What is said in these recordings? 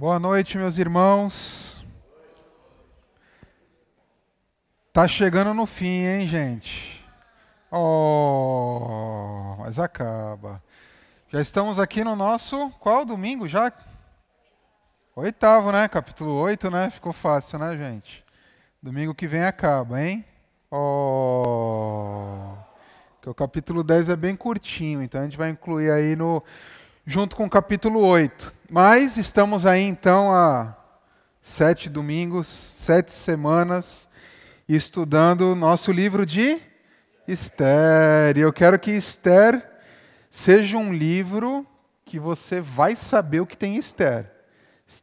Boa noite, meus irmãos. Tá chegando no fim, hein, gente? Oh, mas acaba. Já estamos aqui no nosso qual domingo já? Oitavo, né? Capítulo 8, né? Ficou fácil, né, gente? Domingo que vem acaba, hein? Oh. Que o capítulo 10 é bem curtinho, então a gente vai incluir aí no junto com o capítulo 8. Mas estamos aí então há sete domingos, sete semanas, estudando o nosso livro de Esther. E eu quero que Esther seja um livro que você vai saber o que tem em Esther.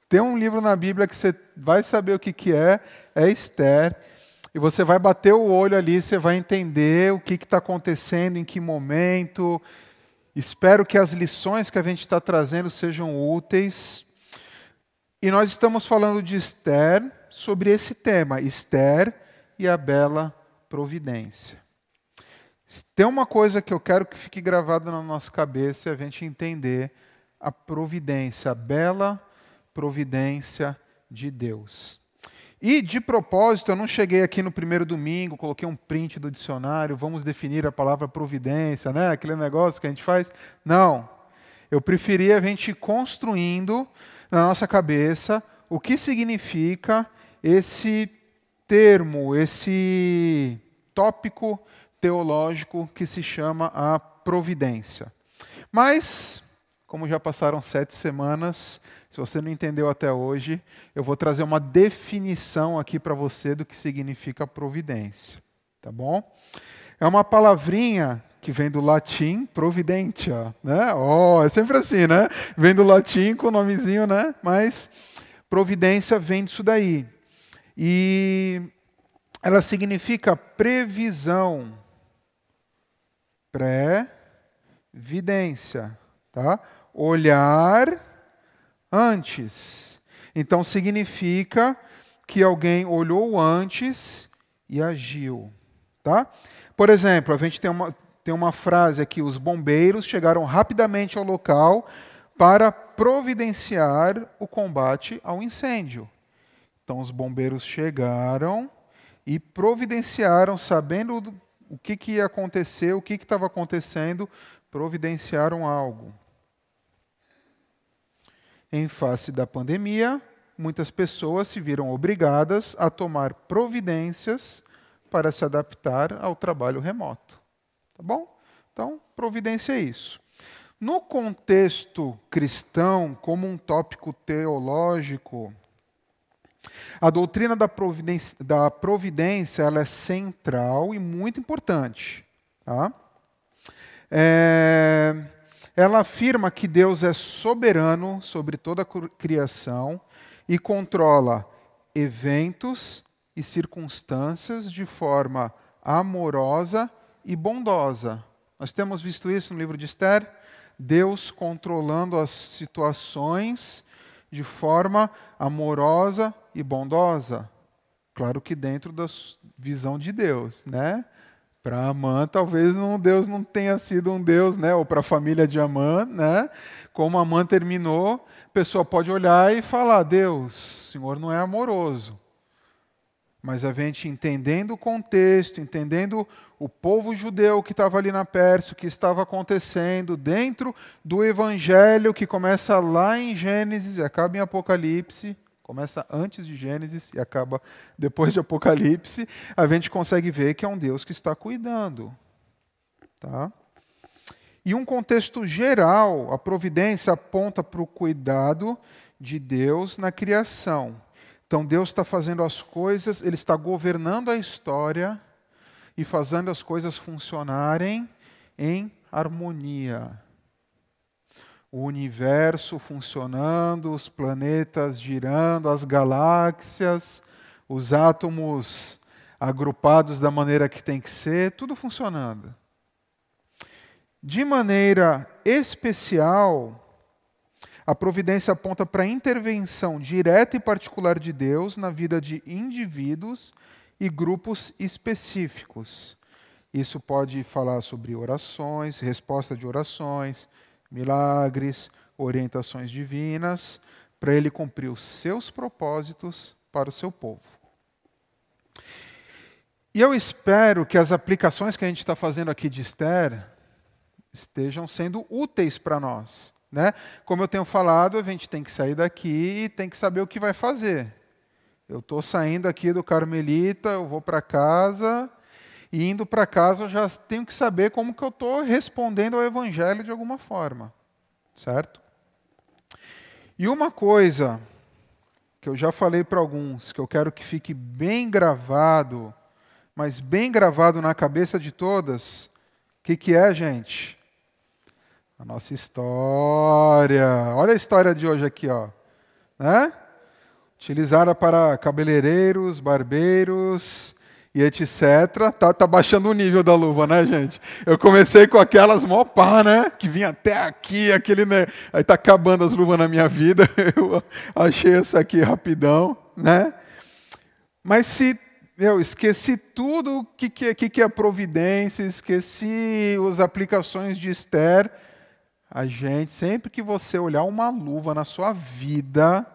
Tem um livro na Bíblia que você vai saber o que, que é, é Esther. E você vai bater o olho ali, você vai entender o que está acontecendo, em que momento, Espero que as lições que a gente está trazendo sejam úteis. E nós estamos falando de Esther sobre esse tema, Esther e a bela providência. Tem uma coisa que eu quero que fique gravada na nossa cabeça e a gente entender a providência, a bela providência de Deus. E, de propósito, eu não cheguei aqui no primeiro domingo, coloquei um print do dicionário, vamos definir a palavra providência, né? aquele negócio que a gente faz. Não. Eu preferia a gente ir construindo na nossa cabeça o que significa esse termo, esse tópico teológico que se chama a providência. Mas, como já passaram sete semanas, se você não entendeu até hoje, eu vou trazer uma definição aqui para você do que significa providência. Tá bom? É uma palavrinha que vem do latim providentia, né? Oh, é sempre assim, né? Vem do latim com o nomezinho, né? Mas providência vem disso daí. E ela significa previsão, pré-vidência, tá? Olhar antes. Então significa que alguém olhou antes e agiu, tá? Por exemplo, a gente tem uma, tem uma frase aqui: os bombeiros chegaram rapidamente ao local para providenciar o combate ao incêndio. Então, os bombeiros chegaram e providenciaram, sabendo o que, que ia acontecer, o que estava acontecendo, providenciaram algo. Em face da pandemia, muitas pessoas se viram obrigadas a tomar providências para se adaptar ao trabalho remoto. Tá bom? Então, providência é isso. No contexto cristão, como um tópico teológico, a doutrina da providência, da providência ela é central e muito importante. Tá? É, ela afirma que Deus é soberano sobre toda a criação e controla eventos e circunstâncias de forma amorosa e bondosa. Nós temos visto isso no livro de Esther, Deus controlando as situações de forma amorosa e bondosa. Claro que dentro da visão de Deus, né? Para Amã, talvez não, Deus não tenha sido um Deus, né? ou para a família de Amã, né? como Amã terminou, a pessoa pode olhar e falar: Deus, o Senhor não é amoroso. Mas a gente entendendo o contexto, entendendo o povo judeu que estava ali na Pérsia, o que estava acontecendo dentro do evangelho que começa lá em Gênesis e acaba em Apocalipse, Começa antes de Gênesis e acaba depois de Apocalipse. A gente consegue ver que é um Deus que está cuidando. Tá? E um contexto geral, a providência aponta para o cuidado de Deus na criação. Então Deus está fazendo as coisas, Ele está governando a história e fazendo as coisas funcionarem em harmonia o universo funcionando, os planetas girando, as galáxias, os átomos agrupados da maneira que tem que ser, tudo funcionando. De maneira especial, a providência aponta para a intervenção direta e particular de Deus na vida de indivíduos e grupos específicos. Isso pode falar sobre orações, resposta de orações, milagres, orientações divinas, para ele cumprir os seus propósitos para o seu povo. E eu espero que as aplicações que a gente está fazendo aqui de Esther estejam sendo úteis para nós. Né? Como eu tenho falado, a gente tem que sair daqui e tem que saber o que vai fazer. Eu estou saindo aqui do Carmelita, eu vou para casa, e indo para casa eu já tenho que saber como que eu estou respondendo ao Evangelho de alguma forma. Certo? E uma coisa que eu já falei para alguns, que eu quero que fique bem gravado, mas bem gravado na cabeça de todas, o que, que é, gente? A nossa história. Olha a história de hoje aqui, ó. Né? Utilizada para cabeleireiros, barbeiros e etc. Tá, tá baixando o nível da luva, né, gente? Eu comecei com aquelas mó pá, né? Que vinha até aqui, aquele, né? Aí tá acabando as luvas na minha vida. Eu achei essa aqui rapidão, né? Mas se eu esqueci tudo o que, que, que é providência, esqueci as aplicações de Esther a gente, sempre que você olhar uma luva na sua vida,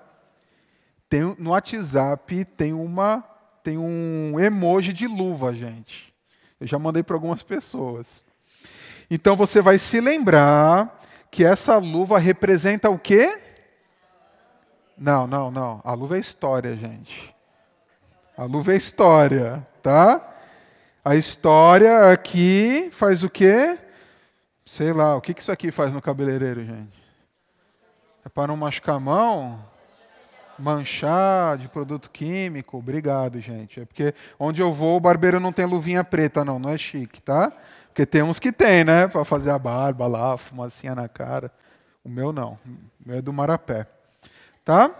tem, no WhatsApp tem uma tem um emoji de luva, gente. Eu já mandei para algumas pessoas. Então você vai se lembrar que essa luva representa o quê? Não, não, não. A luva é história, gente. A luva é história, tá? A história aqui faz o quê? Sei lá, o que isso aqui faz no cabeleireiro, gente? É para não machucar a mão? Manchar de produto químico? Obrigado, gente. É porque onde eu vou, o barbeiro não tem luvinha preta, não. Não é chique, tá? Porque tem uns que tem, né? Para fazer a barba lá, fumacinha na cara. O meu não. O meu é do marapé. Tá?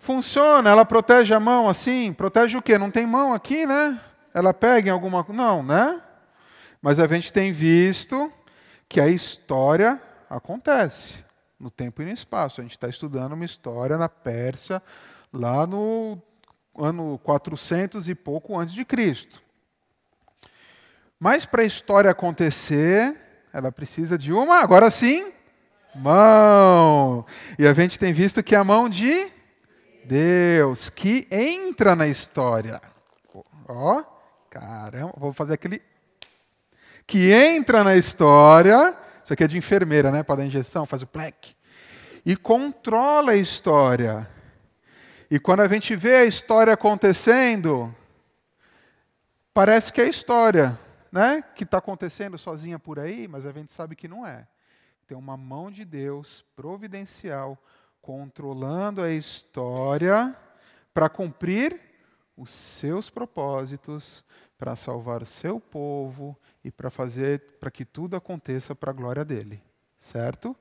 Funciona, ela protege a mão assim? Protege o quê? Não tem mão aqui, né? Ela pega em alguma coisa? Não, né? Mas a gente tem visto que a história acontece no tempo e no espaço. A gente está estudando uma história na Pérsia, lá no ano 400 e pouco antes de Cristo. Mas para a história acontecer, ela precisa de uma, agora sim, mão. E a gente tem visto que é a mão de Deus, que entra na história. Ó, caramba, vou fazer aquele que entra na história, isso aqui é de enfermeira, né? Para dar injeção, faz o plec, e controla a história. E quando a gente vê a história acontecendo, parece que é história, né? Que está acontecendo sozinha por aí, mas a gente sabe que não é. Tem uma mão de Deus providencial controlando a história para cumprir os seus propósitos, para salvar o seu povo e para fazer para que tudo aconteça para a glória dele. Certo?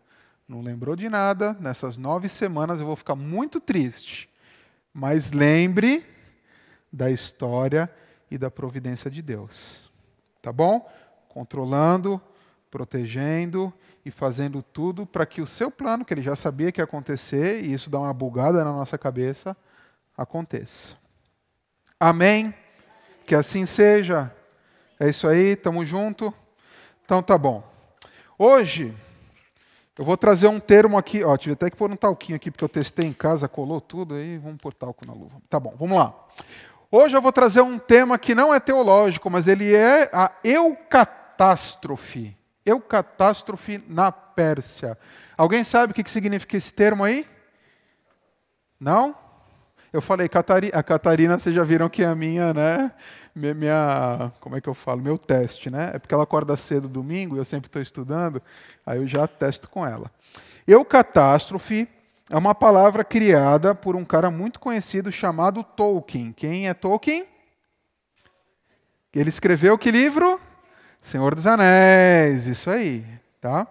Não lembrou de nada? Nessas nove semanas eu vou ficar muito triste. Mas lembre da história e da providência de Deus. Tá bom? Controlando, protegendo e fazendo tudo para que o seu plano, que ele já sabia que ia acontecer, e isso dá uma bugada na nossa cabeça, aconteça. Amém? Que assim seja. É isso aí, estamos junto? Então tá bom. Hoje, eu vou trazer um termo aqui, ó, tive até que pôr um talquinho aqui, porque eu testei em casa, colou tudo, aí vamos pôr talco na luva. Tá bom, vamos lá. Hoje eu vou trazer um tema que não é teológico, mas ele é a eucatástrofe. Eucatástrofe na Pérsia. Alguém sabe o que significa esse termo aí? Não? Eu falei, a Catarina, vocês já viram que é a minha, né? Minha, como é que eu falo, meu teste, né? É porque ela acorda cedo domingo e eu sempre estou estudando, aí eu já testo com ela. Eucatástrofe é uma palavra criada por um cara muito conhecido chamado Tolkien. Quem é Tolkien? Ele escreveu que livro? Senhor dos Anéis, isso aí, tá?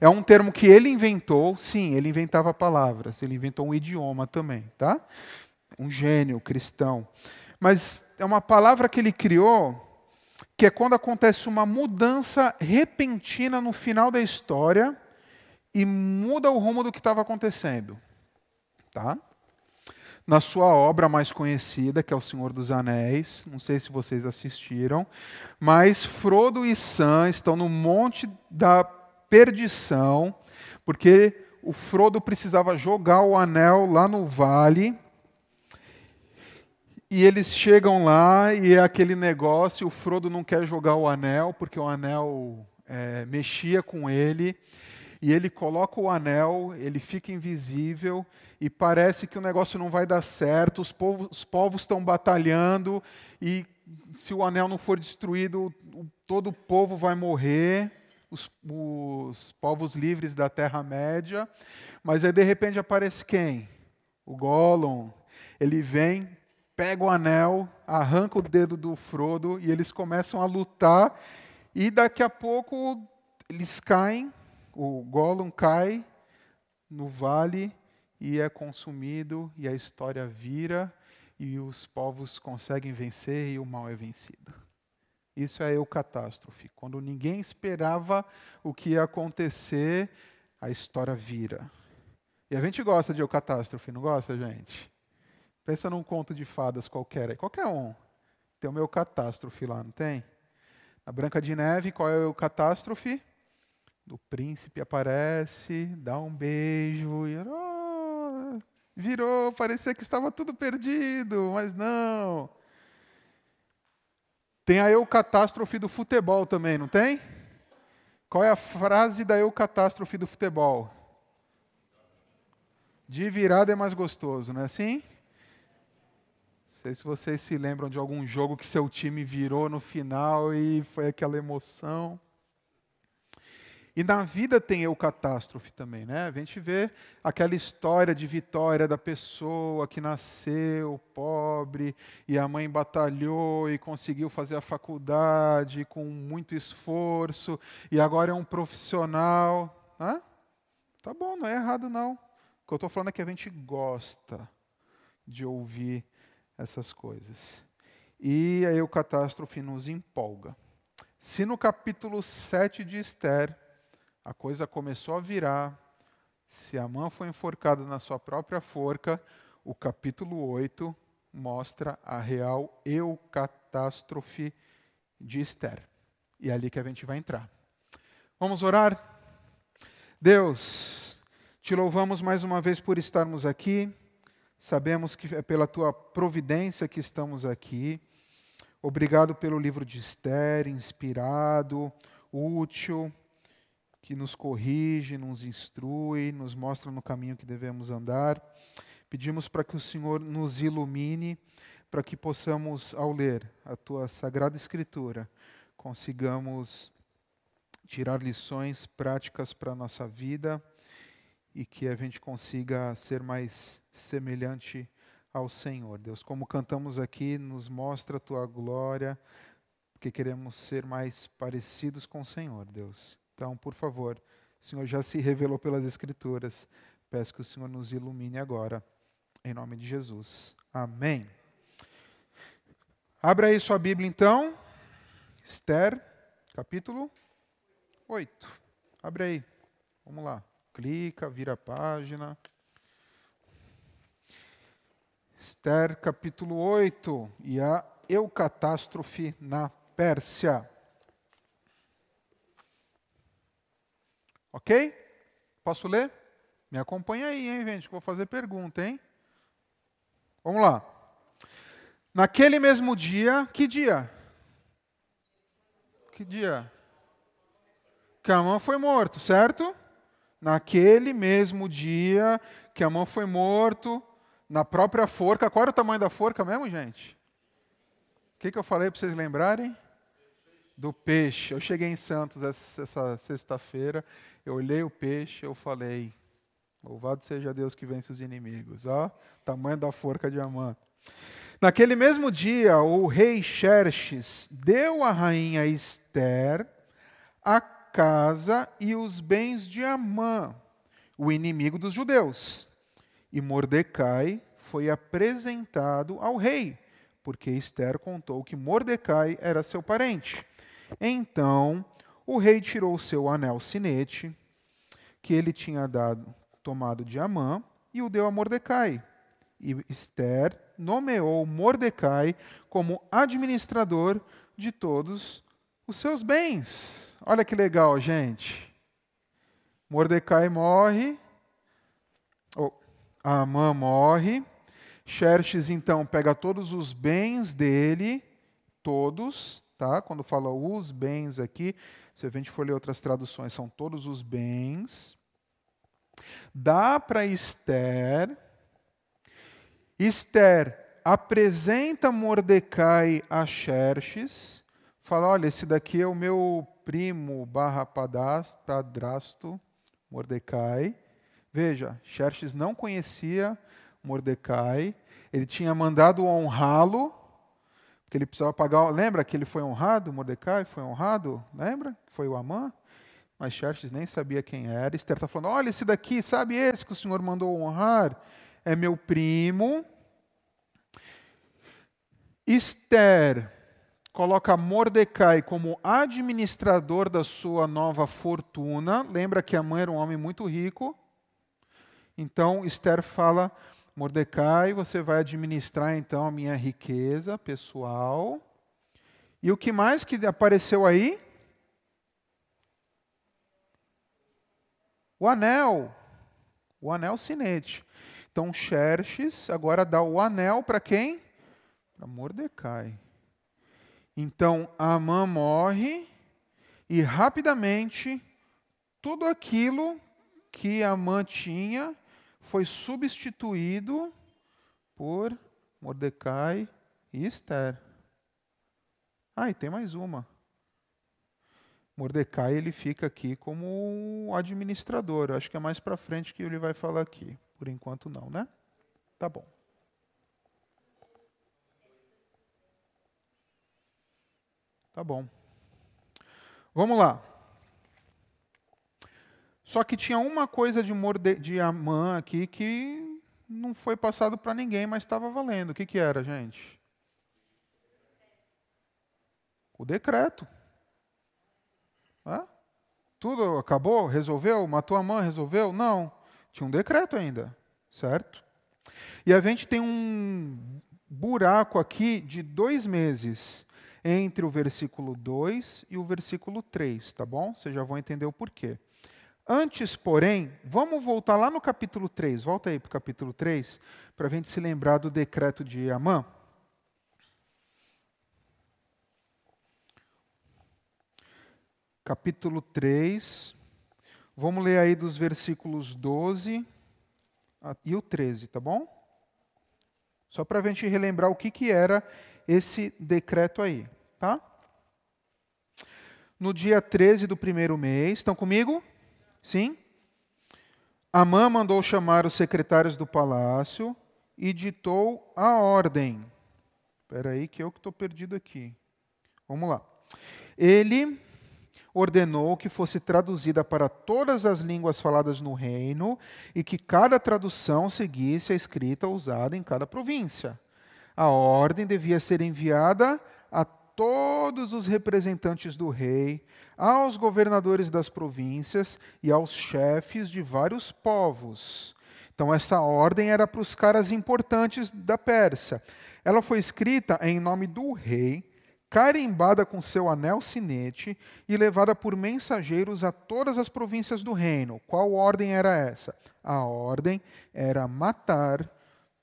É um termo que ele inventou, sim, ele inventava palavras, ele inventou um idioma também, tá? Um gênio cristão. Mas é uma palavra que ele criou, que é quando acontece uma mudança repentina no final da história e muda o rumo do que estava acontecendo. Tá? Na sua obra mais conhecida, que é O Senhor dos Anéis, não sei se vocês assistiram, mas Frodo e Sam estão no Monte da Perdição, porque o Frodo precisava jogar o anel lá no vale. E eles chegam lá e é aquele negócio, o Frodo não quer jogar o anel, porque o anel é, mexia com ele. E ele coloca o anel, ele fica invisível, e parece que o negócio não vai dar certo, os povos, os povos estão batalhando, e se o anel não for destruído, todo o povo vai morrer, os, os povos livres da Terra-média. Mas aí de repente aparece quem? O Gollum. Ele vem, pega o anel, arranca o dedo do Frodo e eles começam a lutar. E daqui a pouco eles caem, o Gollum cai no vale e é consumido, e a história vira, e os povos conseguem vencer e o mal é vencido. Isso é eucatástrofe. Quando ninguém esperava o que ia acontecer, a história vira. E a gente gosta de eucatástrofe, não gosta, gente? Pensa num conto de fadas qualquer aí. Qualquer um. Tem o meu catástrofe lá, não tem? Na Branca de Neve, qual é o catástrofe? O príncipe aparece, dá um beijo e oh, virou, parecia que estava tudo perdido, mas não. Tem a eucatástrofe do futebol também, não tem? Qual é a frase da eucatástrofe do futebol? De virada é mais gostoso, não é assim? Sei se vocês se lembram de algum jogo que seu time virou no final e foi aquela emoção. E na vida tem eu catástrofe também, né? A gente vê aquela história de vitória da pessoa que nasceu pobre e a mãe batalhou e conseguiu fazer a faculdade com muito esforço e agora é um profissional. Hã? Tá bom, não é errado não. O que eu estou falando é que a gente gosta de ouvir essas coisas. E a eucatástrofe nos empolga. Se no capítulo 7 de Esther a coisa começou a virar. Se Amã foi enforcado na sua própria forca, o capítulo 8 mostra a real eucatástrofe de Esther. E é ali que a gente vai entrar. Vamos orar? Deus, te louvamos mais uma vez por estarmos aqui. Sabemos que é pela tua providência que estamos aqui. Obrigado pelo livro de Esther, inspirado, útil que nos corrige, nos instrui, nos mostra no caminho que devemos andar. Pedimos para que o Senhor nos ilumine, para que possamos, ao ler a tua sagrada Escritura, consigamos tirar lições práticas para a nossa vida e que a gente consiga ser mais semelhante ao Senhor. Deus, como cantamos aqui, nos mostra a tua glória, porque queremos ser mais parecidos com o Senhor, Deus. Então, por favor, o Senhor já se revelou pelas Escrituras. Peço que o Senhor nos ilumine agora, em nome de Jesus. Amém. Abra aí sua Bíblia, então. Esther, capítulo 8. Abre aí. Vamos lá. Clica, vira a página. Esther, capítulo 8. E a eucatástrofe na Pérsia. Ok? Posso ler? Me acompanha aí, hein, gente? Vou fazer pergunta, hein? Vamos lá. Naquele mesmo dia, que dia? Que dia? Amã foi morto, certo? Naquele mesmo dia que Amã foi morto, na própria forca. Qual era o tamanho da forca mesmo, gente? O que, que eu falei para vocês lembrarem? Do peixe. Eu cheguei em Santos essa, essa sexta-feira eu olhei o peixe, eu falei, louvado seja Deus que vence os inimigos. Ó, tamanho da forca de Amã. Naquele mesmo dia, o rei Xerxes deu à rainha Esther a casa e os bens de Amã, o inimigo dos judeus. E Mordecai foi apresentado ao rei, porque Esther contou que Mordecai era seu parente. Então o rei tirou seu anel sinete, que ele tinha dado, tomado de Amã, e o deu a Mordecai. E Esther nomeou Mordecai como administrador de todos os seus bens. Olha que legal, gente. Mordecai morre, Oh, Amã morre. Xerxes então pega todos os bens dele, todos, tá? Quando fala os bens aqui, se a gente for ler outras traduções, são todos os bens. Dá para Esther. Esther apresenta Mordecai a Xerxes, fala: olha, esse daqui é o meu primo barra padrasto, Mordecai. Veja, Xerxes não conhecia Mordecai, ele tinha mandado honrá-lo, porque ele precisava pagar. Lembra que ele foi honrado? Mordecai foi honrado? Lembra? Foi o Amã? Mas Xerxes nem sabia quem era. Esther está falando: olha, esse daqui, sabe esse que o senhor mandou honrar? É meu primo. Esther coloca Mordecai como administrador da sua nova fortuna. Lembra que a mãe era um homem muito rico. Então Esther fala: Mordecai, você vai administrar então a minha riqueza pessoal. E o que mais que apareceu aí? O anel. O anel sinete. Então Xerxes agora dá o anel para quem? Para Mordecai. Então Amã morre e rapidamente tudo aquilo que Amã tinha foi substituído por Mordecai e Esther. Ah, e tem mais uma. Mordecai ele fica aqui como administrador. Acho que é mais para frente que ele vai falar aqui. Por enquanto não, né? Tá bom. Tá bom. Vamos lá. Só que tinha uma coisa de, Morde, de Amã aqui que não foi passado para ninguém, mas estava valendo. O que, que era, gente? O decreto. Tudo acabou? Resolveu? Matou a mãe? Resolveu? Não. Tinha um decreto ainda, certo? E a gente tem um buraco aqui de dois meses entre o versículo 2 e o versículo 3, tá bom? Vocês já vão entender o porquê. Antes, porém, vamos voltar lá no capítulo 3, volta aí para o capítulo 3, para a gente se lembrar do decreto de Amã. Capítulo 3, vamos ler aí dos versículos 12 e o 13, tá bom? Só para a gente relembrar o que, que era esse decreto aí, tá? No dia 13 do primeiro mês, estão comigo? Sim? Amã mandou chamar os secretários do palácio e ditou a ordem. Espera aí que eu que estou perdido aqui. Vamos lá. Ele ordenou que fosse traduzida para todas as línguas faladas no reino e que cada tradução seguisse a escrita usada em cada província. A ordem devia ser enviada a todos os representantes do rei, aos governadores das províncias e aos chefes de vários povos. Então, essa ordem era para os caras importantes da Pérsia. Ela foi escrita em nome do rei, carimbada com seu anel sinete e levada por mensageiros a todas as províncias do reino. Qual ordem era essa? A ordem era matar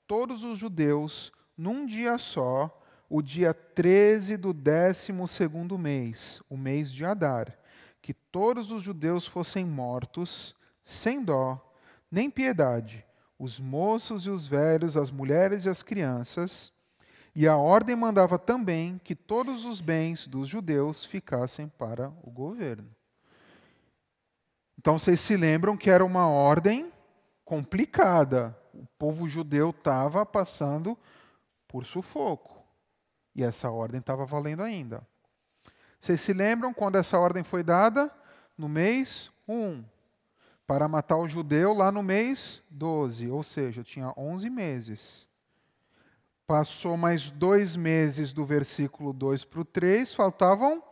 todos os judeus num dia só o dia 13 do 12 mês, o mês de Adar, que todos os judeus fossem mortos, sem dó, nem piedade, os moços e os velhos, as mulheres e as crianças, e a ordem mandava também que todos os bens dos judeus ficassem para o governo. Então vocês se lembram que era uma ordem complicada. O povo judeu estava passando por sufoco. E essa ordem estava valendo ainda. Vocês se lembram quando essa ordem foi dada? No mês 1. Para matar o judeu lá no mês 12, ou seja, tinha 11 meses. Passou mais dois meses do versículo 2 para o 3, faltavam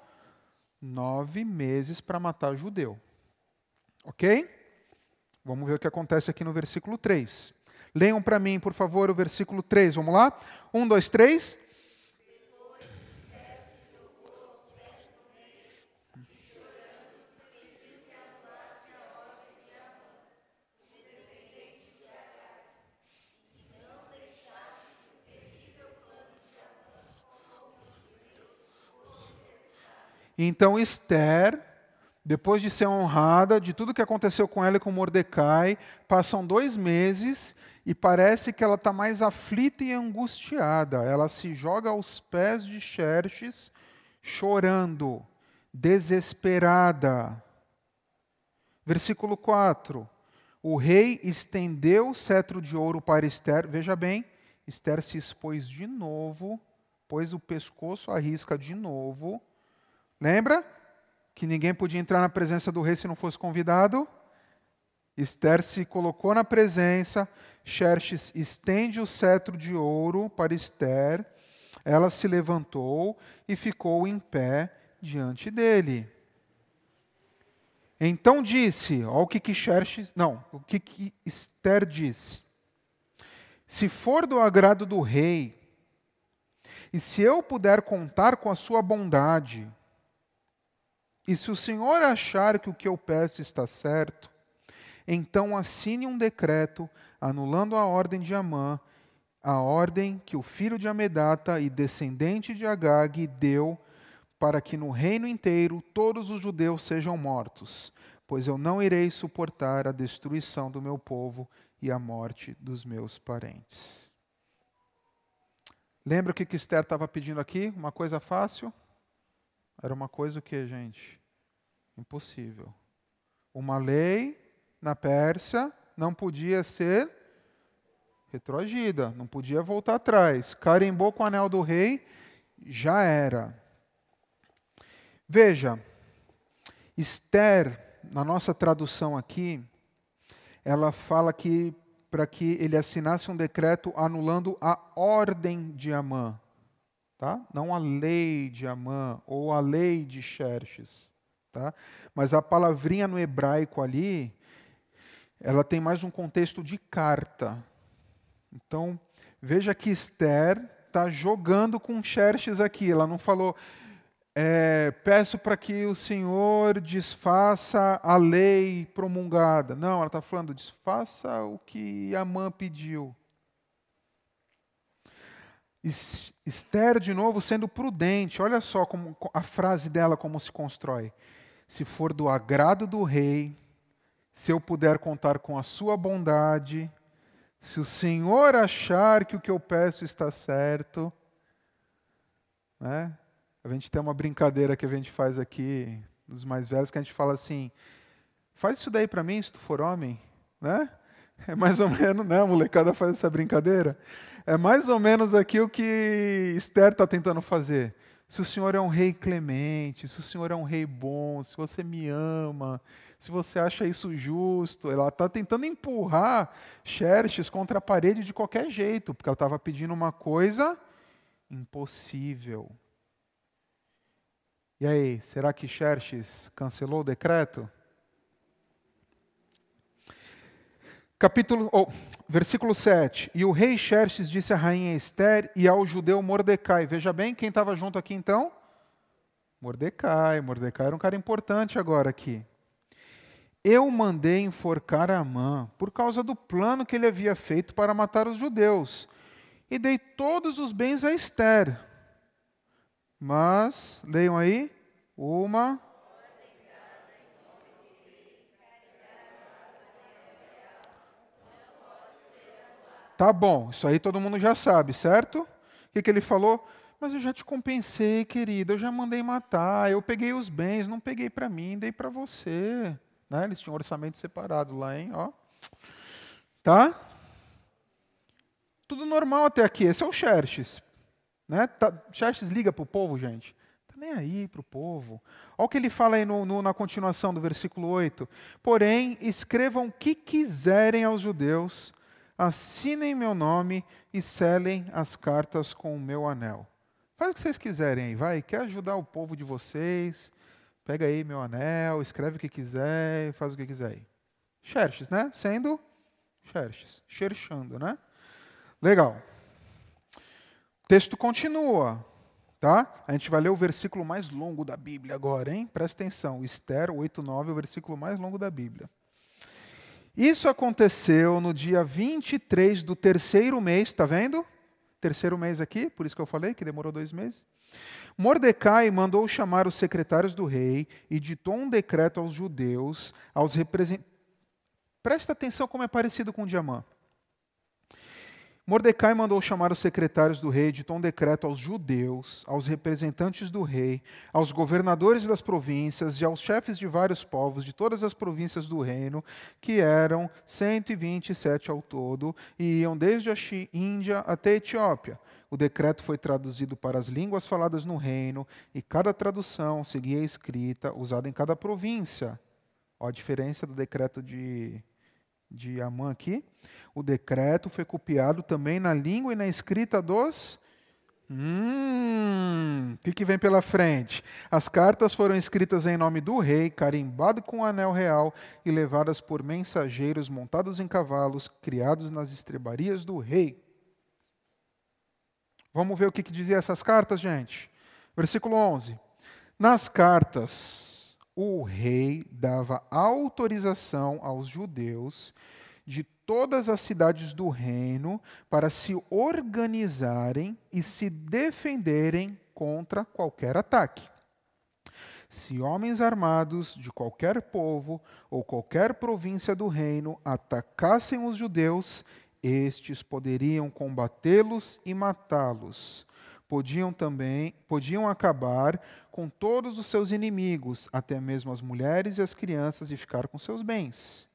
nove meses para matar o judeu. Ok? Vamos ver o que acontece aqui no versículo 3. Leiam para mim, por favor, o versículo 3. Vamos lá? Um, dois, três. Então Esther, depois de ser honrada, de tudo que aconteceu com ela e com Mordecai, passam dois meses e parece que ela está mais aflita e angustiada. Ela se joga aos pés de Xerxes, chorando, desesperada. Versículo 4. O rei estendeu o cetro de ouro para Esther. Veja bem, Esther se expôs de novo, pôs o pescoço à risca de novo. Lembra que ninguém podia entrar na presença do rei se não fosse convidado? Esther se colocou na presença, Xerxes estende o cetro de ouro para Esther, ela se levantou e ficou em pé diante dele. Então disse, olha o que, que Xerxes, não, o que, que Esther disse. Se for do agrado do rei, e se eu puder contar com a sua bondade, e se o Senhor achar que o que eu peço está certo, então assine um decreto anulando a ordem de Amã, a ordem que o filho de Amedata e descendente de Agag deu para que no reino inteiro todos os judeus sejam mortos, pois eu não irei suportar a destruição do meu povo e a morte dos meus parentes. Lembra o que Esther estava pedindo aqui? Uma coisa fácil? Era uma coisa o que, gente? Impossível. Uma lei na Pérsia não podia ser retroagida, não podia voltar atrás. Carimbou com o anel do rei, já era. Veja, Esther, na nossa tradução aqui, ela fala que para que ele assinasse um decreto anulando a ordem de Amã, tá? Não a lei de Amã ou a lei de Xerxes, tá? Mas a palavrinha no hebraico ali ela tem mais um contexto de carta. Então, veja que Esther está jogando com Xerxes aqui. Ela não falou, é, peço para que o Senhor desfaça a lei promulgada. Não, ela está falando, desfaça o que Amã pediu. Esther, de novo, sendo prudente. Olha só como, a frase dela como se constrói. Se for do agrado do rei, se eu puder contar com a sua bondade, se o Senhor achar que o que eu peço está certo, né? A gente tem uma brincadeira que a gente faz aqui, dos mais velhos, que a gente fala assim: faz isso daí para mim, se tu for homem, né? É mais ou menos, né? A molecada faz essa brincadeira. É mais ou menos aqui o que Esther está tentando fazer. Se o Senhor é um rei clemente, se o Senhor é um rei bom, se você me ama, se você acha isso justo. Ela está tentando empurrar Xerxes contra a parede de qualquer jeito, porque ela estava pedindo uma coisa impossível. E aí, será que Xerxes cancelou o decreto? Capítulo, oh, versículo 7. E o rei Xerxes disse à rainha Esther e ao judeu Mordecai. Veja bem quem estava junto aqui então? Mordecai. Mordecai era um cara importante agora aqui. Eu mandei enforcar Amã por causa do plano que ele havia feito para matar os judeus, e dei todos os bens a Esther. Mas, leiam aí, uma. Tá bom, isso aí todo mundo já sabe, certo? O que, que ele falou? Mas eu já te compensei, querida, eu já mandei matar, eu peguei os bens, não peguei para mim, dei para você. Né? Eles tinham um orçamento separado lá, hein? Ó. Tá? Tudo normal até aqui. Esse é o Xerxes. Né? Tá, Xerxes liga para o povo, gente. Está nem aí para o povo. Olha o que ele fala aí no, no, na continuação do versículo 8. Porém, escrevam o que quiserem aos judeus, assinem meu nome e selem as cartas com o meu anel. Faz o que vocês quiserem aí, vai. Quer ajudar o povo de vocês, Pega aí meu anel, escreve o que quiser, faz o que quiser aí. Xerxes, né? Sendo Xerxes, xerxando, né? Legal. O texto continua, tá? A gente vai ler o versículo mais longo da Bíblia agora, hein? Presta atenção. Esther 8:9 é o versículo mais longo da Bíblia. Isso aconteceu no dia 23 do terceiro mês, tá vendo? terceiro mês aqui, por isso que eu falei que demorou dois meses. Mordecai mandou chamar os secretários do rei e ditou um decreto aos judeus, aos representantes. Presta atenção como é parecido com o diamante. Mordecai mandou chamar os secretários do rei, ditou um decreto aos judeus, aos representantes do rei, aos governadores das províncias e aos chefes de vários povos de todas as províncias do reino, que eram 127 ao todo, e iam desde a Índia até a Etiópia. O decreto foi traduzido para as línguas faladas no reino, e cada tradução seguia a escrita usada em cada província. Olha a diferença do decreto de de Amã aqui. O decreto foi copiado também na língua e na escrita dos. Hum, o que, que vem pela frente? As cartas foram escritas em nome do rei, carimbado com o anel real e levadas por mensageiros montados em cavalos, criados nas estrebarias do rei. Vamos ver o que, que dizia essas cartas, gente. Versículo 11. Nas cartas o rei dava autorização aos judeus de todas as cidades do reino para se organizarem e se defenderem contra qualquer ataque. Se homens armados de qualquer povo ou qualquer província do reino atacassem os judeus, estes poderiam combatê-los e matá-los podiam também podiam acabar com todos os seus inimigos, até mesmo as mulheres e as crianças, e ficar com seus bens.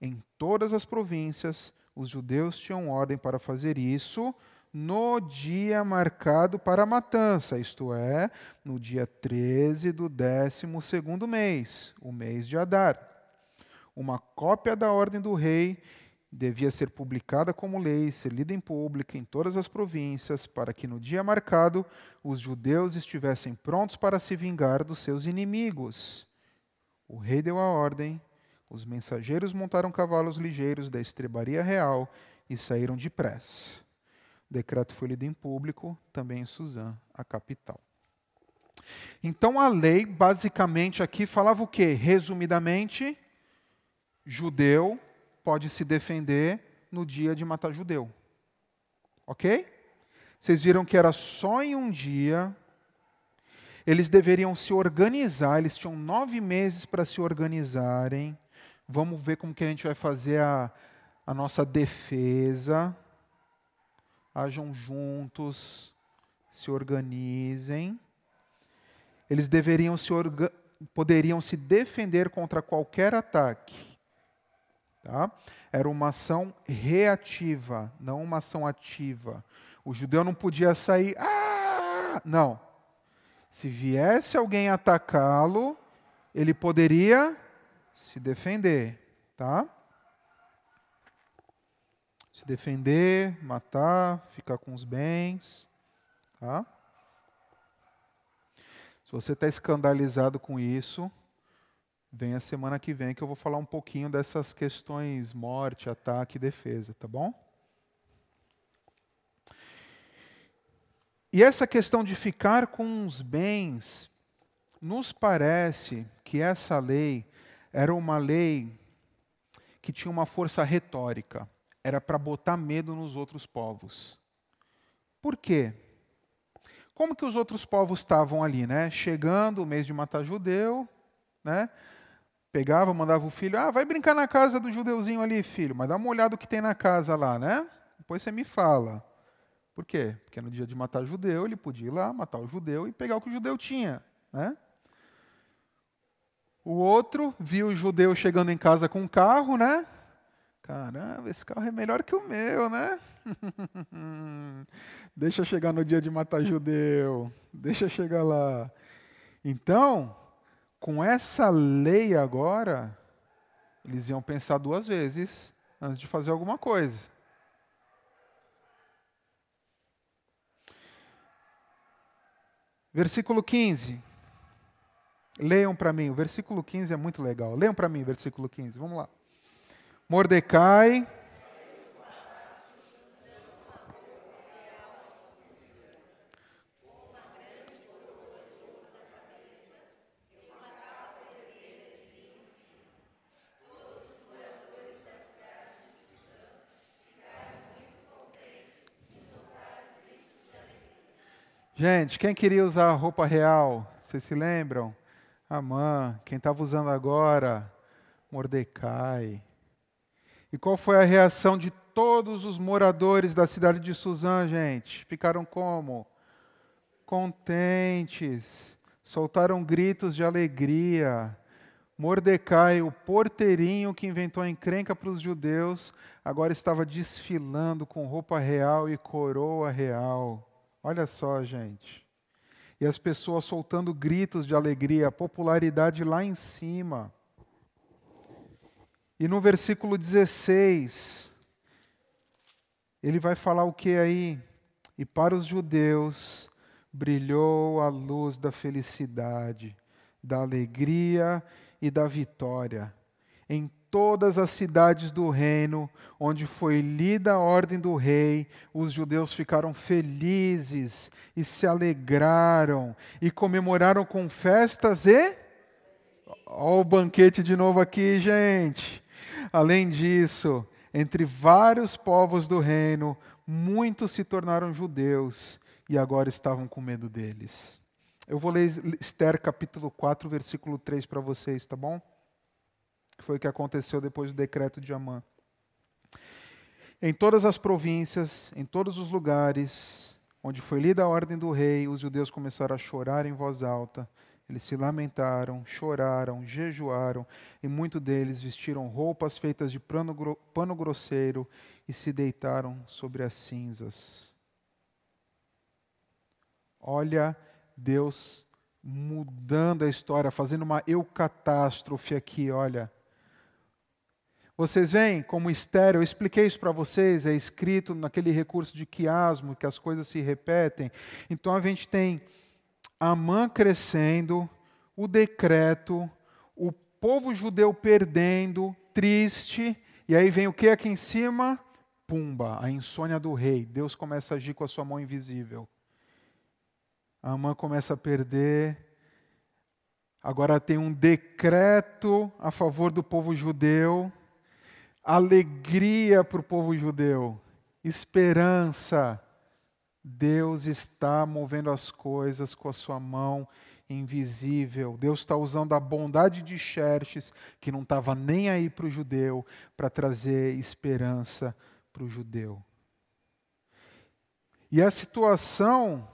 Em todas as províncias, os judeus tinham ordem para fazer isso no dia marcado para a matança, isto é, no dia 13 do 12 mês, o mês de Adar. Uma cópia da ordem do rei devia ser publicada como lei, ser lida em público em todas as províncias, para que no dia marcado os judeus estivessem prontos para se vingar dos seus inimigos. O rei deu a ordem, os mensageiros montaram cavalos ligeiros da estrebaria real e saíram depressa. O decreto foi lido em público, também em Suzã, a capital. Então a lei, basicamente, aqui falava o quê? Resumidamente, judeu pode se defender no dia de matar judeu. Ok? Vocês viram que era só em um dia. Eles deveriam se organizar, eles tinham nove meses para se organizarem. Vamos ver como que a gente vai fazer a, a nossa defesa. Hajam juntos, se organizem. Eles deveriam se poderiam se defender contra qualquer ataque. Tá? Era uma ação reativa, não uma ação ativa. O judeu não podia sair, ah! não. Se viesse alguém atacá-lo, ele poderia se defender, tá? Se defender, matar, ficar com os bens, tá? Se você está escandalizado com isso, Vem a semana que vem que eu vou falar um pouquinho dessas questões morte, ataque e defesa, tá bom? E essa questão de ficar com os bens, nos parece que essa lei era uma lei que tinha uma força retórica, era para botar medo nos outros povos. Por quê? Como que os outros povos estavam ali, né? Chegando o mês de matar judeu, né? Pegava, mandava o filho, ah, vai brincar na casa do judeuzinho ali, filho, mas dá uma olhada o que tem na casa lá, né? Depois você me fala. Por quê? Porque no dia de matar judeu, ele podia ir lá, matar o judeu e pegar o que o judeu tinha, né? O outro viu o judeu chegando em casa com um carro, né? Caramba, esse carro é melhor que o meu, né? deixa chegar no dia de matar judeu, deixa chegar lá. Então, com essa lei agora, eles iam pensar duas vezes antes de fazer alguma coisa. Versículo 15. Leiam para mim, o versículo 15 é muito legal. Leiam para mim, versículo 15. Vamos lá. Mordecai Gente, quem queria usar roupa real? Vocês se lembram? Amã. Quem estava usando agora? Mordecai. E qual foi a reação de todos os moradores da cidade de Suzã, gente? Ficaram como? Contentes. Soltaram gritos de alegria. Mordecai, o porteirinho que inventou a encrenca para os judeus, agora estava desfilando com roupa real e coroa real. Olha só, gente. E as pessoas soltando gritos de alegria, popularidade lá em cima. E no versículo 16, ele vai falar o que aí? E para os judeus brilhou a luz da felicidade, da alegria e da vitória. Em todas as cidades do reino, onde foi lida a ordem do rei, os judeus ficaram felizes e se alegraram e comemoraram com festas e. Olha o banquete de novo aqui, gente. Além disso, entre vários povos do reino, muitos se tornaram judeus e agora estavam com medo deles. Eu vou ler Esther capítulo 4, versículo 3 para vocês, tá bom? Que foi o que aconteceu depois do decreto de Amã. Em todas as províncias, em todos os lugares onde foi lida a ordem do rei, os judeus começaram a chorar em voz alta. Eles se lamentaram, choraram, jejuaram, e muitos deles vestiram roupas feitas de pano, pano grosseiro e se deitaram sobre as cinzas. Olha Deus mudando a história, fazendo uma eucatástrofe aqui, olha. Vocês veem como estéreo, eu expliquei isso para vocês, é escrito naquele recurso de quiasmo, que as coisas se repetem. Então a gente tem Amã crescendo, o decreto, o povo judeu perdendo, triste, e aí vem o que aqui em cima? Pumba, a insônia do rei. Deus começa a agir com a sua mão invisível. A Amã começa a perder. Agora tem um decreto a favor do povo judeu. Alegria para o povo judeu. Esperança. Deus está movendo as coisas com a sua mão invisível. Deus está usando a bondade de Xerxes, que não estava nem aí para o judeu, para trazer esperança para o judeu. E a situação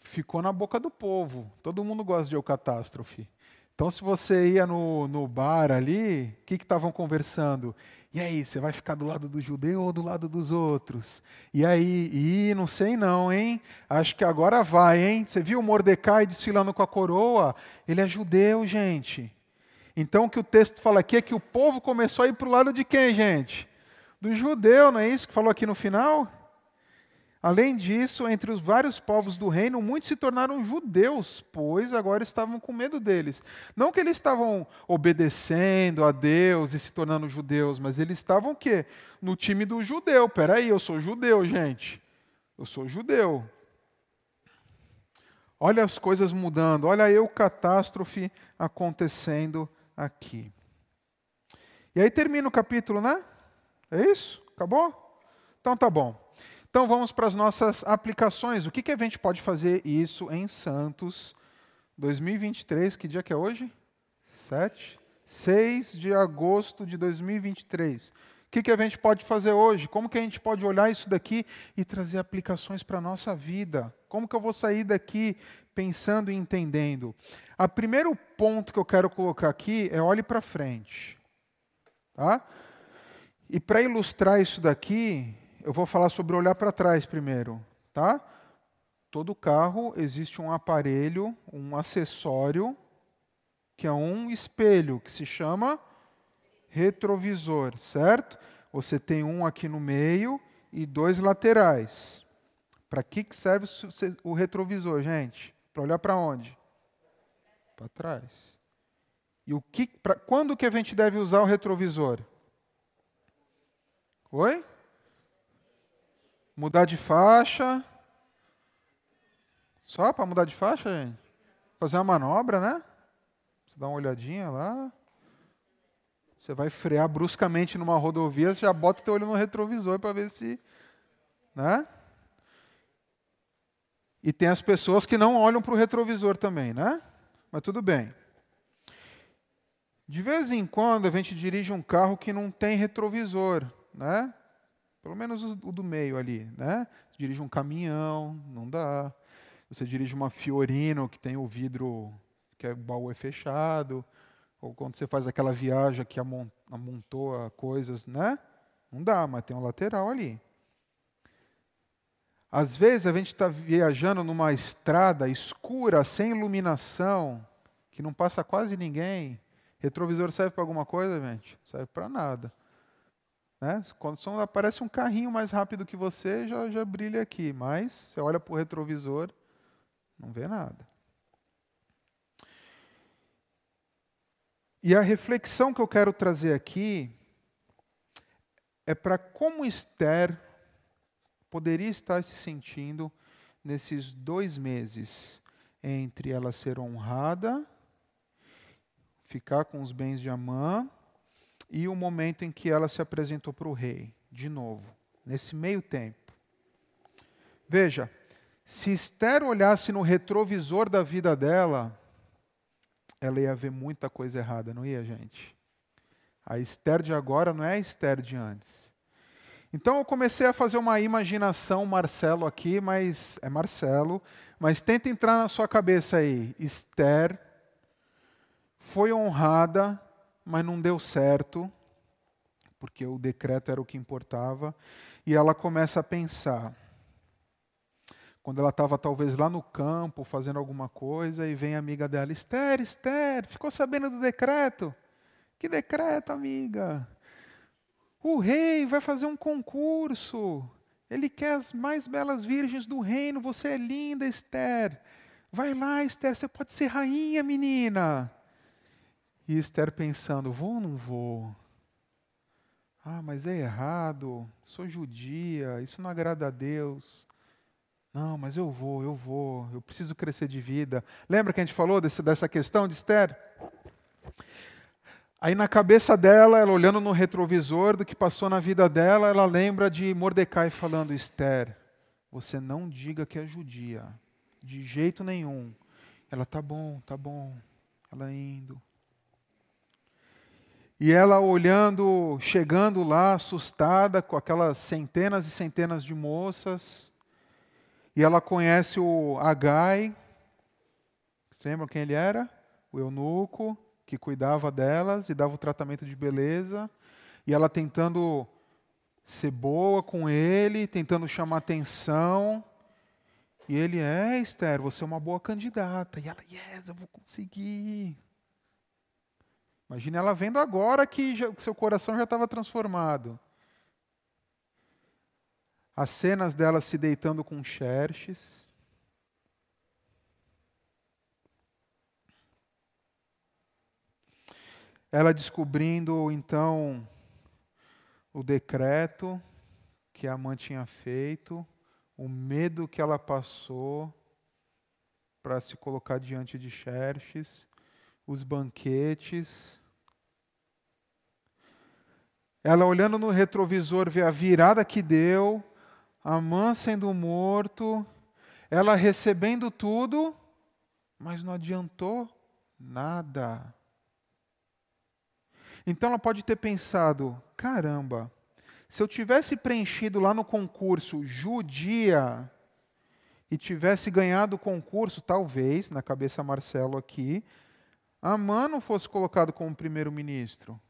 ficou na boca do povo. Todo mundo gosta de catástrofe. Então, se você ia no, no bar ali, o que estavam conversando? E aí, você vai ficar do lado do judeu ou do lado dos outros? E aí, e não sei não, hein? Acho que agora vai, hein? Você viu o Mordecai desfilando com a coroa? Ele é judeu, gente. Então, o que o texto fala aqui é que o povo começou a ir para o lado de quem, gente? Do judeu, não é isso que falou aqui no final? Além disso, entre os vários povos do reino, muitos se tornaram judeus, pois agora estavam com medo deles. Não que eles estavam obedecendo a Deus e se tornando judeus, mas eles estavam o quê? No time do judeu. Peraí, eu sou judeu, gente. Eu sou judeu. Olha as coisas mudando, olha a catástrofe acontecendo aqui. E aí termina o capítulo, né? É isso? Acabou? Então tá bom. Então vamos para as nossas aplicações. O que, que a gente pode fazer isso em Santos 2023? Que dia que é hoje? 7? 6 de agosto de 2023. O que, que a gente pode fazer hoje? Como que a gente pode olhar isso daqui e trazer aplicações para a nossa vida? Como que eu vou sair daqui pensando e entendendo? O primeiro ponto que eu quero colocar aqui é olhe para frente. Tá? E para ilustrar isso daqui, eu vou falar sobre olhar para trás primeiro, tá? Todo carro existe um aparelho, um acessório, que é um espelho, que se chama retrovisor, certo? Você tem um aqui no meio e dois laterais. Para que serve o retrovisor, gente? Para olhar para onde? Para trás. E o que, pra, quando que a gente deve usar o retrovisor? Oi? Mudar de faixa. Só para mudar de faixa, gente? Fazer uma manobra, né? Você dá uma olhadinha lá. Você vai frear bruscamente numa rodovia, você já bota o teu olho no retrovisor para ver se. Né? E tem as pessoas que não olham para o retrovisor também, né? Mas tudo bem. De vez em quando a gente dirige um carro que não tem retrovisor, né? Pelo menos o do meio ali, né? Você dirige um caminhão, não dá. Você dirige uma Fiorino que tem o vidro, que é, o baú é fechado. Ou quando você faz aquela viagem que amontoa coisas, né? Não dá, mas tem um lateral ali. Às vezes a gente está viajando numa estrada escura, sem iluminação, que não passa quase ninguém. Retrovisor serve para alguma coisa, gente? Serve para nada. Né? Quando só aparece um carrinho mais rápido que você, já, já brilha aqui. Mas você olha para o retrovisor, não vê nada. E a reflexão que eu quero trazer aqui é para como Esther poderia estar se sentindo nesses dois meses entre ela ser honrada, ficar com os bens de Amã, e o momento em que ela se apresentou para o rei, de novo, nesse meio tempo. Veja, se Esther olhasse no retrovisor da vida dela, ela ia ver muita coisa errada, não ia, gente? A Esther de agora não é a Esther de antes. Então eu comecei a fazer uma imaginação, Marcelo aqui, mas é Marcelo, mas tenta entrar na sua cabeça aí. Esther foi honrada, mas não deu certo, porque o decreto era o que importava, e ela começa a pensar. Quando ela estava talvez lá no campo fazendo alguma coisa, e vem a amiga dela, Esther, Esther, ficou sabendo do decreto? Que decreto, amiga? O rei vai fazer um concurso. Ele quer as mais belas virgens do reino. Você é linda, Esther. Vai lá, Esther, você pode ser rainha, menina. E Esther pensando: vou ou não vou? Ah, mas é errado. Sou judia. Isso não agrada a Deus. Não, mas eu vou, eu vou. Eu preciso crescer de vida. Lembra que a gente falou desse, dessa questão de Esther? Aí na cabeça dela, ela olhando no retrovisor do que passou na vida dela, ela lembra de Mordecai falando: Esther, você não diga que é judia, de jeito nenhum. Ela tá bom, tá bom. Ela indo. E ela olhando, chegando lá, assustada com aquelas centenas e centenas de moças. E ela conhece o Agai. Vocês lembram quem ele era? O eunuco que cuidava delas e dava o tratamento de beleza, e ela tentando ser boa com ele, tentando chamar atenção. E ele, é, Esther, você é uma boa candidata. E ela, yes, eu vou conseguir. Imagina ela vendo agora que já, seu coração já estava transformado. As cenas dela se deitando com Xerxes. Ela descobrindo então o decreto que a mãe tinha feito, o medo que ela passou para se colocar diante de Xerxes, os banquetes. Ela olhando no retrovisor vê a virada que deu, a mãe sendo morto, ela recebendo tudo, mas não adiantou nada. Então ela pode ter pensado: caramba, se eu tivesse preenchido lá no concurso judia e tivesse ganhado o concurso, talvez, na cabeça Marcelo aqui, Amã não fosse colocado como primeiro-ministro.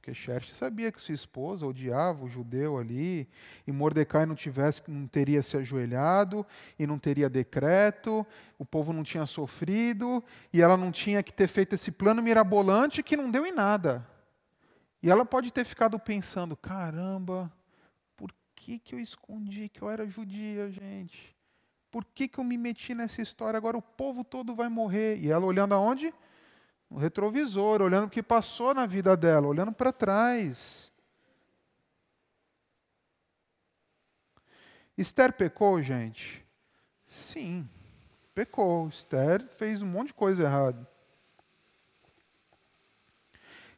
Porque Xerxes sabia que sua esposa odiava o judeu ali, e Mordecai não tivesse, não teria se ajoelhado, e não teria decreto, o povo não tinha sofrido, e ela não tinha que ter feito esse plano mirabolante que não deu em nada. E ela pode ter ficado pensando: caramba, por que, que eu escondi que eu era judia, gente? Por que, que eu me meti nessa história? Agora o povo todo vai morrer. E ela olhando aonde? No retrovisor, olhando o que passou na vida dela, olhando para trás. Esther pecou, gente? Sim, pecou. Esther fez um monte de coisa errada.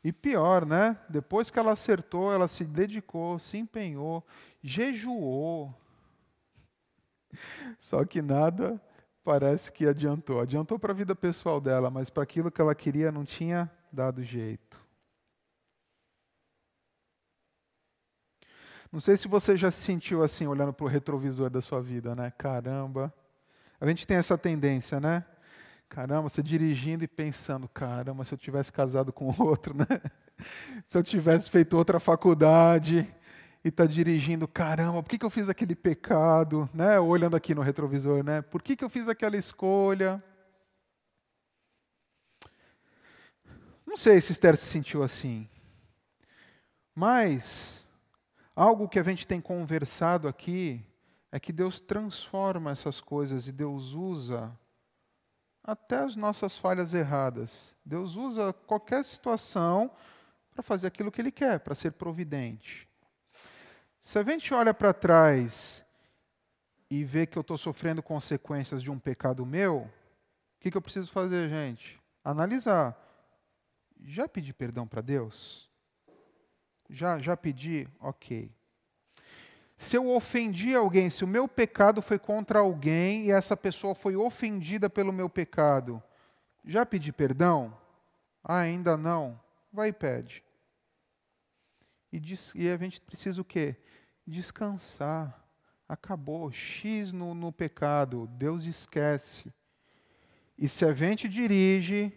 E pior, né? Depois que ela acertou, ela se dedicou, se empenhou, jejuou. Só que nada parece que adiantou. Adiantou para a vida pessoal dela, mas para aquilo que ela queria não tinha dado jeito. Não sei se você já se sentiu assim, olhando para o retrovisor da sua vida, né? Caramba. A gente tem essa tendência, né? Caramba, você dirigindo e pensando, caramba, se eu tivesse casado com outro, né? Se eu tivesse feito outra faculdade e está dirigindo, caramba, por que, que eu fiz aquele pecado, né? Olhando aqui no retrovisor, né? Por que, que eu fiz aquela escolha? Não sei se Esther se sentiu assim, mas algo que a gente tem conversado aqui é que Deus transforma essas coisas e Deus usa até as nossas falhas erradas. Deus usa qualquer situação para fazer aquilo que Ele quer, para ser providente. Se a gente olha para trás e vê que eu estou sofrendo consequências de um pecado meu, o que, que eu preciso fazer, gente? Analisar. Já pedi perdão para Deus? Já, já pedi? Ok. Se eu ofendi alguém, se o meu pecado foi contra alguém e essa pessoa foi ofendida pelo meu pecado, já pedi perdão? Ah, ainda não? Vai e pede. E, diz, e a gente precisa o quê? Descansar. Acabou. X no, no pecado. Deus esquece. E se a gente dirige,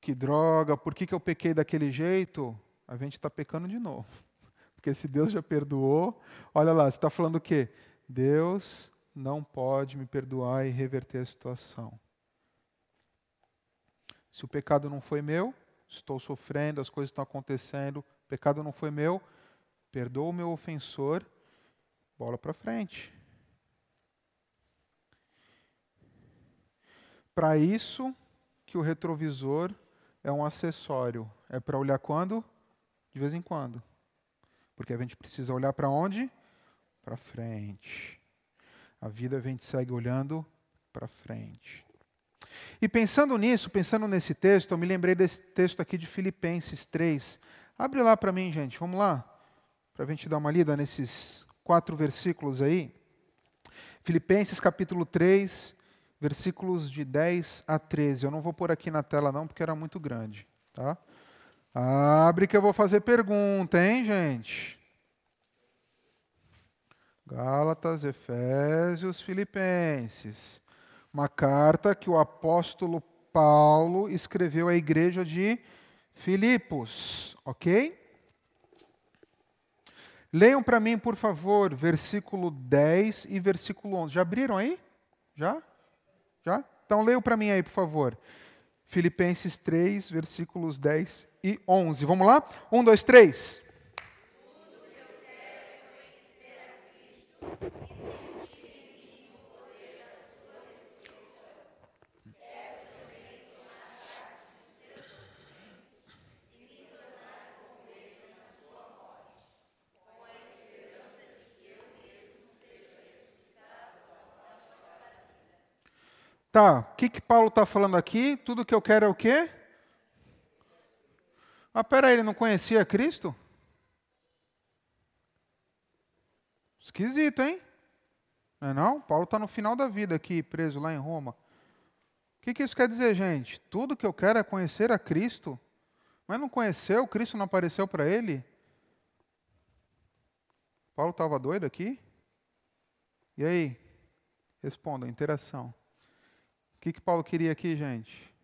que droga, por que, que eu pequei daquele jeito? A gente está pecando de novo. Porque se Deus já perdoou, olha lá, você está falando o quê? Deus não pode me perdoar e reverter a situação. Se o pecado não foi meu, estou sofrendo, as coisas estão acontecendo, o pecado não foi meu, perdoa o meu ofensor, bola para frente. Para isso que o retrovisor é um acessório. É para olhar quando? De vez em quando. Porque a gente precisa olhar para onde? Para frente. A vida a gente segue olhando para frente. E pensando nisso, pensando nesse texto, eu me lembrei desse texto aqui de Filipenses 3. Abre lá para mim, gente, vamos lá, para a gente dar uma lida nesses quatro versículos aí. Filipenses capítulo 3, versículos de 10 a 13. Eu não vou pôr aqui na tela não, porque era muito grande, tá? Abre que eu vou fazer pergunta, hein, gente? Gálatas, Efésios, Filipenses. Uma carta que o apóstolo Paulo escreveu à igreja de Filipos, ok? Leiam para mim, por favor, versículo 10 e versículo 11. Já abriram aí? Já? Já? Então leiam para mim aí, por favor. Filipenses 3, versículos 10 e 11. Vamos lá? 1, 2, 3. Tá, o que, que Paulo está falando aqui? Tudo que eu quero é o quê? Mas peraí, ele não conhecia Cristo? Esquisito, hein? Não é não? Paulo está no final da vida aqui, preso lá em Roma. O que, que isso quer dizer, gente? Tudo que eu quero é conhecer a Cristo. Mas não conheceu? Cristo não apareceu para ele? Paulo estava doido aqui? E aí? Respondam, interação. O que, que Paulo queria aqui, gente?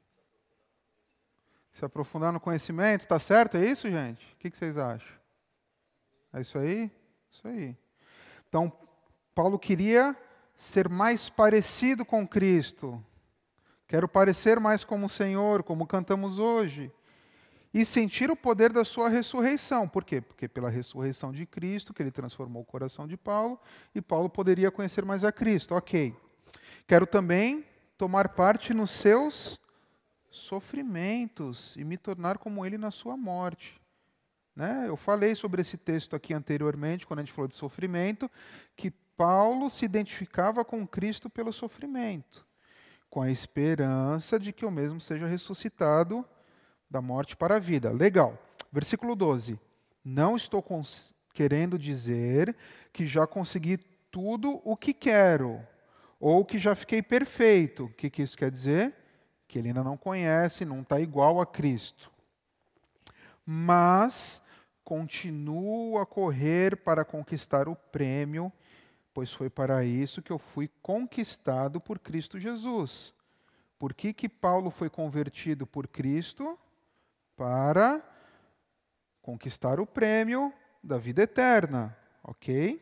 Se aprofundar no conhecimento, está certo? É isso, gente? O que, que vocês acham? É isso aí? Isso aí. Então, Paulo queria ser mais parecido com Cristo. Quero parecer mais como o Senhor, como cantamos hoje. E sentir o poder da sua ressurreição. Por quê? Porque pela ressurreição de Cristo, que ele transformou o coração de Paulo, e Paulo poderia conhecer mais a Cristo. Ok. Quero também tomar parte nos seus sofrimentos e me tornar como ele na sua morte. Né? Eu falei sobre esse texto aqui anteriormente, quando a gente falou de sofrimento, que Paulo se identificava com Cristo pelo sofrimento, com a esperança de que o mesmo seja ressuscitado da morte para a vida. Legal. Versículo 12. Não estou querendo dizer que já consegui tudo o que quero ou que já fiquei perfeito. O que, que isso quer dizer? Que ele ainda não conhece, não está igual a Cristo. Mas continuo a correr para conquistar o prêmio, pois foi para isso que eu fui conquistado por Cristo Jesus. Por que, que Paulo foi convertido por Cristo? Para conquistar o prêmio da vida eterna, ok?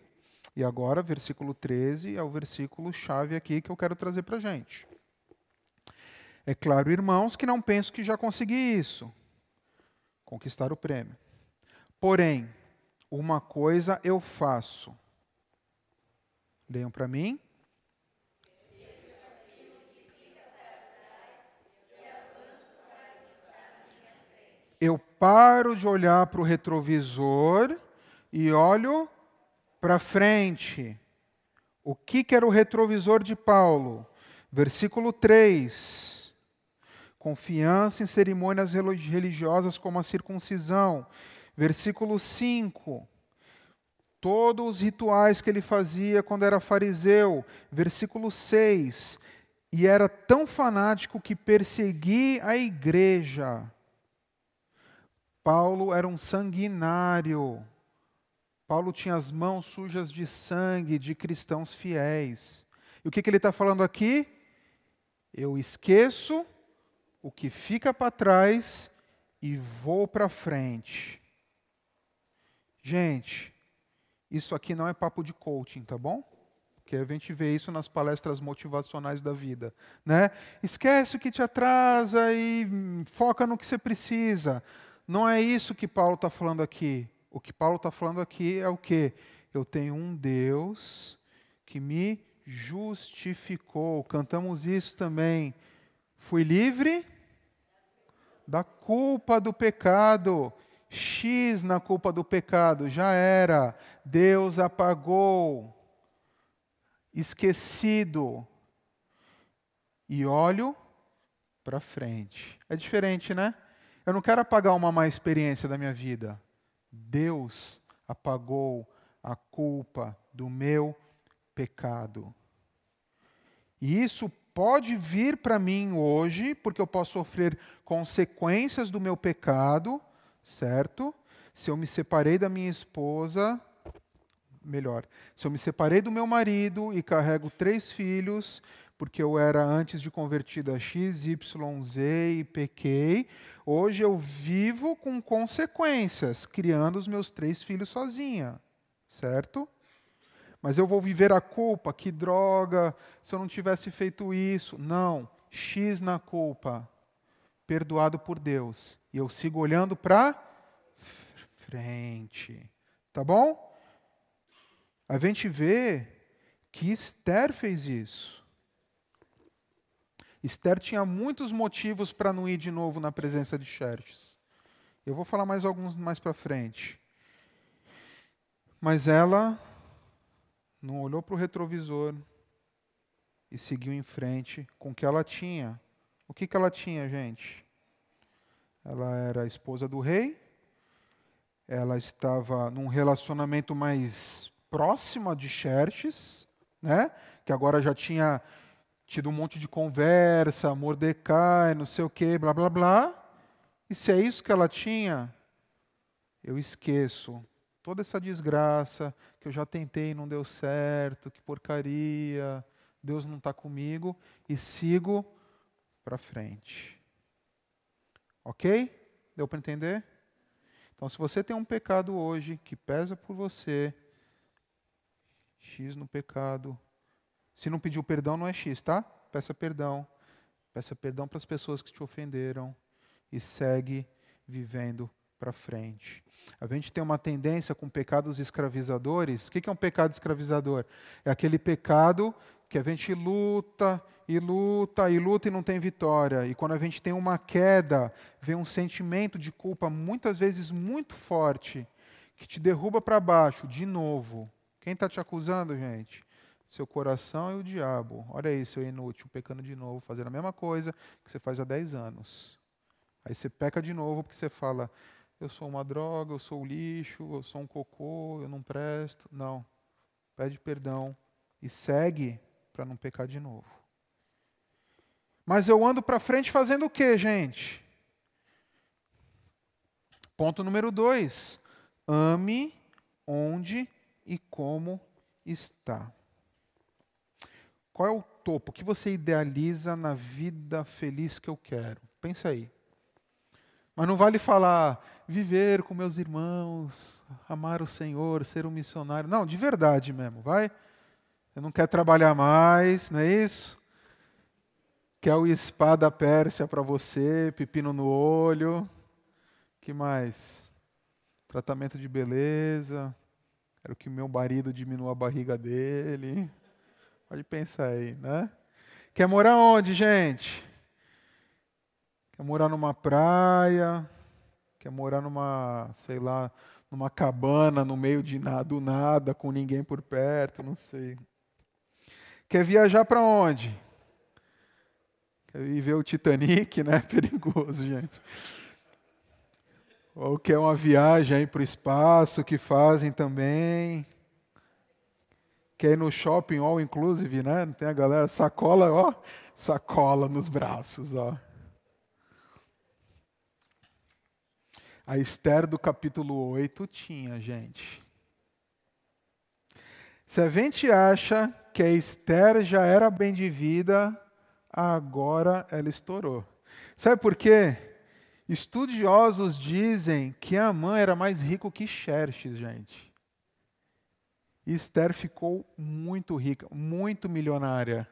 E agora, versículo 13 é o versículo chave aqui que eu quero trazer para a gente. É claro, irmãos, que não penso que já consegui isso conquistar o prêmio. Porém, uma coisa eu faço. Leiam para mim. Eu paro de olhar para o retrovisor e olho para frente. O que, que era o retrovisor de Paulo? Versículo 3. Confiança em cerimônias religiosas como a circuncisão. Versículo 5. Todos os rituais que ele fazia quando era fariseu. Versículo 6. E era tão fanático que persegui a igreja. Paulo era um sanguinário. Paulo tinha as mãos sujas de sangue de cristãos fiéis. E o que, que ele está falando aqui? Eu esqueço o que fica para trás e vou para frente. Gente, isso aqui não é papo de coaching, tá bom? Porque a gente vê isso nas palestras motivacionais da vida, né? Esquece o que te atrasa e foca no que você precisa. Não é isso que Paulo está falando aqui. O que Paulo está falando aqui é o que? Eu tenho um Deus que me justificou. Cantamos isso também. Fui livre da culpa do pecado. X na culpa do pecado, já era. Deus apagou. Esquecido. E olho para frente. É diferente, né? Eu não quero apagar uma má experiência da minha vida. Deus apagou a culpa do meu pecado. E isso pode vir para mim hoje, porque eu posso sofrer consequências do meu pecado, certo? Se eu me separei da minha esposa, melhor, se eu me separei do meu marido e carrego três filhos, porque eu era antes de convertida X, Y, Z e pequei. Hoje eu vivo com consequências, criando os meus três filhos sozinha, certo? Mas eu vou viver a culpa, que droga, se eu não tivesse feito isso. Não, X na culpa, perdoado por Deus. E eu sigo olhando para frente. Tá bom? A gente vê que Esther fez isso. Esther tinha muitos motivos para não ir de novo na presença de Xerxes. Eu vou falar mais alguns mais para frente. Mas ela não olhou para o retrovisor e seguiu em frente com o que ela tinha. O que, que ela tinha, gente? Ela era a esposa do rei, ela estava num relacionamento mais próximo de Xerxes, né? que agora já tinha tido um monte de conversa, Mordecai, não sei o quê, blá blá blá. E se é isso que ela tinha, eu esqueço toda essa desgraça que eu já tentei e não deu certo, que porcaria, Deus não está comigo, e sigo para frente. Ok? Deu para entender? Então, se você tem um pecado hoje que pesa por você, X no pecado, se não pediu perdão, não é X, tá? Peça perdão. Peça perdão para as pessoas que te ofenderam e segue vivendo para frente. A gente tem uma tendência com pecados escravizadores. O que é um pecado escravizador? É aquele pecado que a gente luta e luta e luta e não tem vitória. E quando a gente tem uma queda, vem um sentimento de culpa, muitas vezes muito forte, que te derruba para baixo de novo. Quem está te acusando, gente? Seu coração e o diabo. Olha aí, seu inútil, pecando de novo, fazendo a mesma coisa que você faz há 10 anos. Aí você peca de novo porque você fala: eu sou uma droga, eu sou lixo, eu sou um cocô, eu não presto. Não. Pede perdão e segue para não pecar de novo. Mas eu ando para frente fazendo o quê, gente? Ponto número dois: ame onde e como está. Qual é o topo? O que você idealiza na vida feliz que eu quero? Pensa aí. Mas não vale falar viver com meus irmãos, amar o Senhor, ser um missionário. Não, de verdade mesmo, vai. Você não quer trabalhar mais, não é isso? Quer o espada pérsia para você, pepino no olho. que mais? Tratamento de beleza. Quero que meu marido diminua a barriga dele. Pode pensar aí, né? Quer morar onde, gente? Quer morar numa praia? Quer morar numa, sei lá, numa cabana no meio de nada, do nada, com ninguém por perto, não sei. Quer viajar para onde? Quer ir ver o Titanic, né? Perigoso, gente. Ou quer uma viagem para o espaço que fazem também. Quer ir no shopping all inclusive, né? Tem a galera sacola, ó, sacola nos braços, ó. A Esther do capítulo 8 tinha, gente. Se a gente acha que a Esther já era bem de vida, agora ela estourou. Sabe por quê? Estudiosos dizem que Amã era mais rico que Xerxes, gente. E Esther ficou muito rica, muito milionária.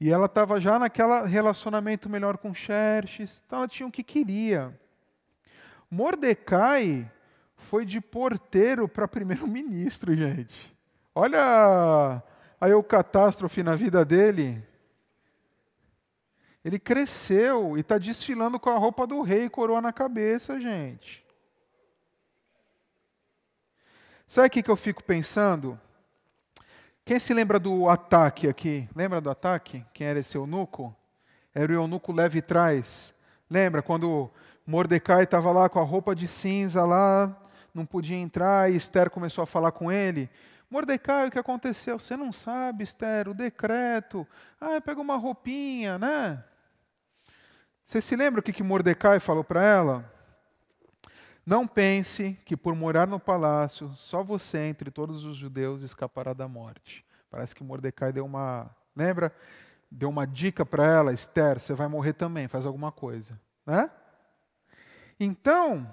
E ela estava já naquele relacionamento melhor com Xerxes, então ela tinha o que queria. Mordecai foi de porteiro para primeiro-ministro, gente. Olha aí o catástrofe na vida dele. Ele cresceu e está desfilando com a roupa do rei, coroa na cabeça, gente. Sabe o que eu fico pensando? Quem se lembra do ataque aqui? Lembra do ataque? Quem era esse eunuco? Era o eunuco leve trás. Lembra quando Mordecai estava lá com a roupa de cinza lá, não podia entrar e Esther começou a falar com ele? Mordecai, o que aconteceu? Você não sabe, Esther, o decreto. Ah, pega uma roupinha, né? Você se lembra o que, que Mordecai falou para ela? Não pense que por morar no palácio, só você entre todos os judeus escapará da morte. Parece que Mordecai deu uma, lembra? Deu uma dica para ela, Esther, você vai morrer também, faz alguma coisa, né? Então,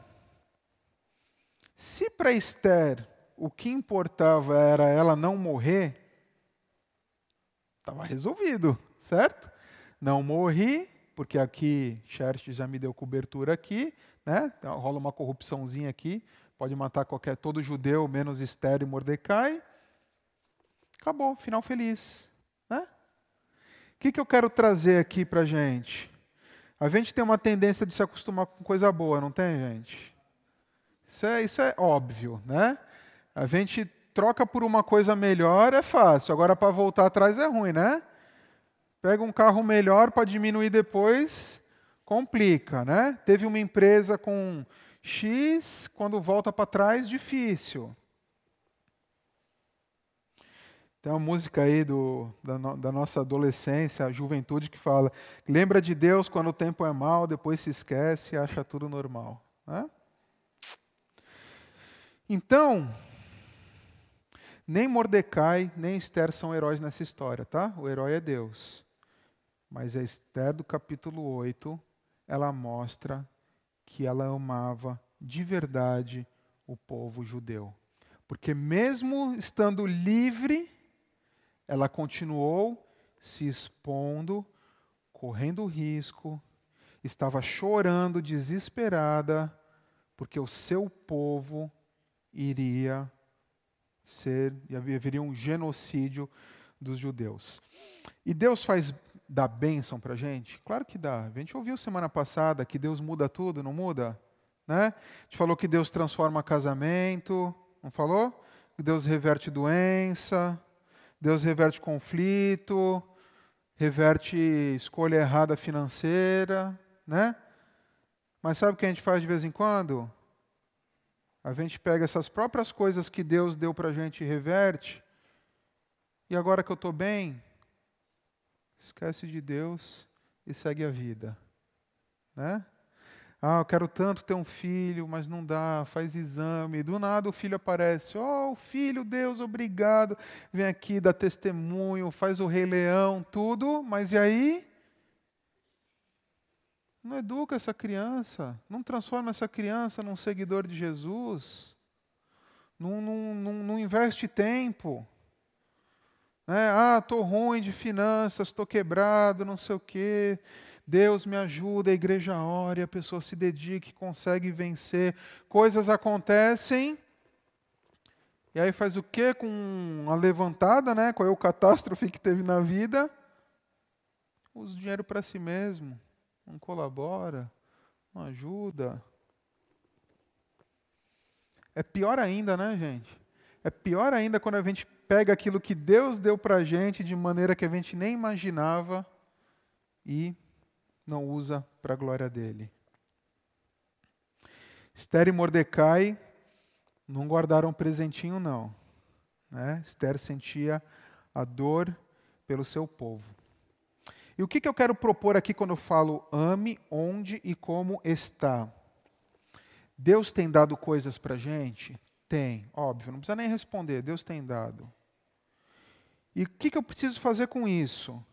se para Esther o que importava era ela não morrer, estava resolvido, certo? Não morri, porque aqui Xerxes já me deu cobertura aqui, né? Então, rola uma corrupçãozinha aqui, pode matar qualquer todo judeu menos Esther e Mordecai. Acabou, final feliz, né? O que, que eu quero trazer aqui para gente? A gente tem uma tendência de se acostumar com coisa boa, não tem, gente? Isso é, isso é óbvio, né? A gente troca por uma coisa melhor é fácil, agora para voltar atrás é ruim, né? Pega um carro melhor para diminuir depois, complica, né? Teve uma empresa com X, quando volta para trás, difícil. Tem uma música aí do, da, no, da, nossa adolescência, a juventude, que fala: lembra de Deus quando o tempo é mal, depois se esquece e acha tudo normal. Né? Então, nem Mordecai, nem Esther são heróis nessa história, tá? O herói é Deus. Mas a Esther do capítulo 8, ela mostra que ela amava de verdade o povo judeu. Porque mesmo estando livre, ela continuou se expondo, correndo risco, estava chorando desesperada, porque o seu povo iria ser, haveria um genocídio dos judeus. E Deus faz dá bênção para a gente? Claro que dá. A gente ouviu semana passada que Deus muda tudo, não muda? Né? A gente falou que Deus transforma casamento, não falou? Que Deus reverte doença, Deus reverte conflito, reverte escolha errada financeira, né? Mas sabe o que a gente faz de vez em quando? a gente pega essas próprias coisas que Deus deu para a gente e reverte, e agora que eu estou bem, esquece de Deus e segue a vida. Né? Ah, eu quero tanto ter um filho, mas não dá, faz exame. Do nada o filho aparece. Oh, filho, Deus, obrigado. Vem aqui, dá testemunho, faz o rei leão, tudo. Mas e aí? Não educa essa criança, não transforma essa criança num seguidor de Jesus, não, não, não, não investe tempo. Né? Ah, estou ruim de finanças, estou quebrado, não sei o quê. Deus me ajuda, a igreja ora, a pessoa se dedica, consegue vencer. Coisas acontecem. E aí faz o quê com a levantada, né? Qual é o catástrofe que teve na vida? Usa o dinheiro para si mesmo não colabora, não ajuda. É pior ainda, né, gente? É pior ainda quando a gente pega aquilo que Deus deu para a gente de maneira que a gente nem imaginava e não usa para a glória dele. Esther e Mordecai não guardaram presentinho, não. Né? Esther sentia a dor pelo seu povo. E o que, que eu quero propor aqui quando eu falo ame, onde e como está? Deus tem dado coisas para a gente? Tem, óbvio, não precisa nem responder, Deus tem dado. E o que, que eu preciso fazer com isso?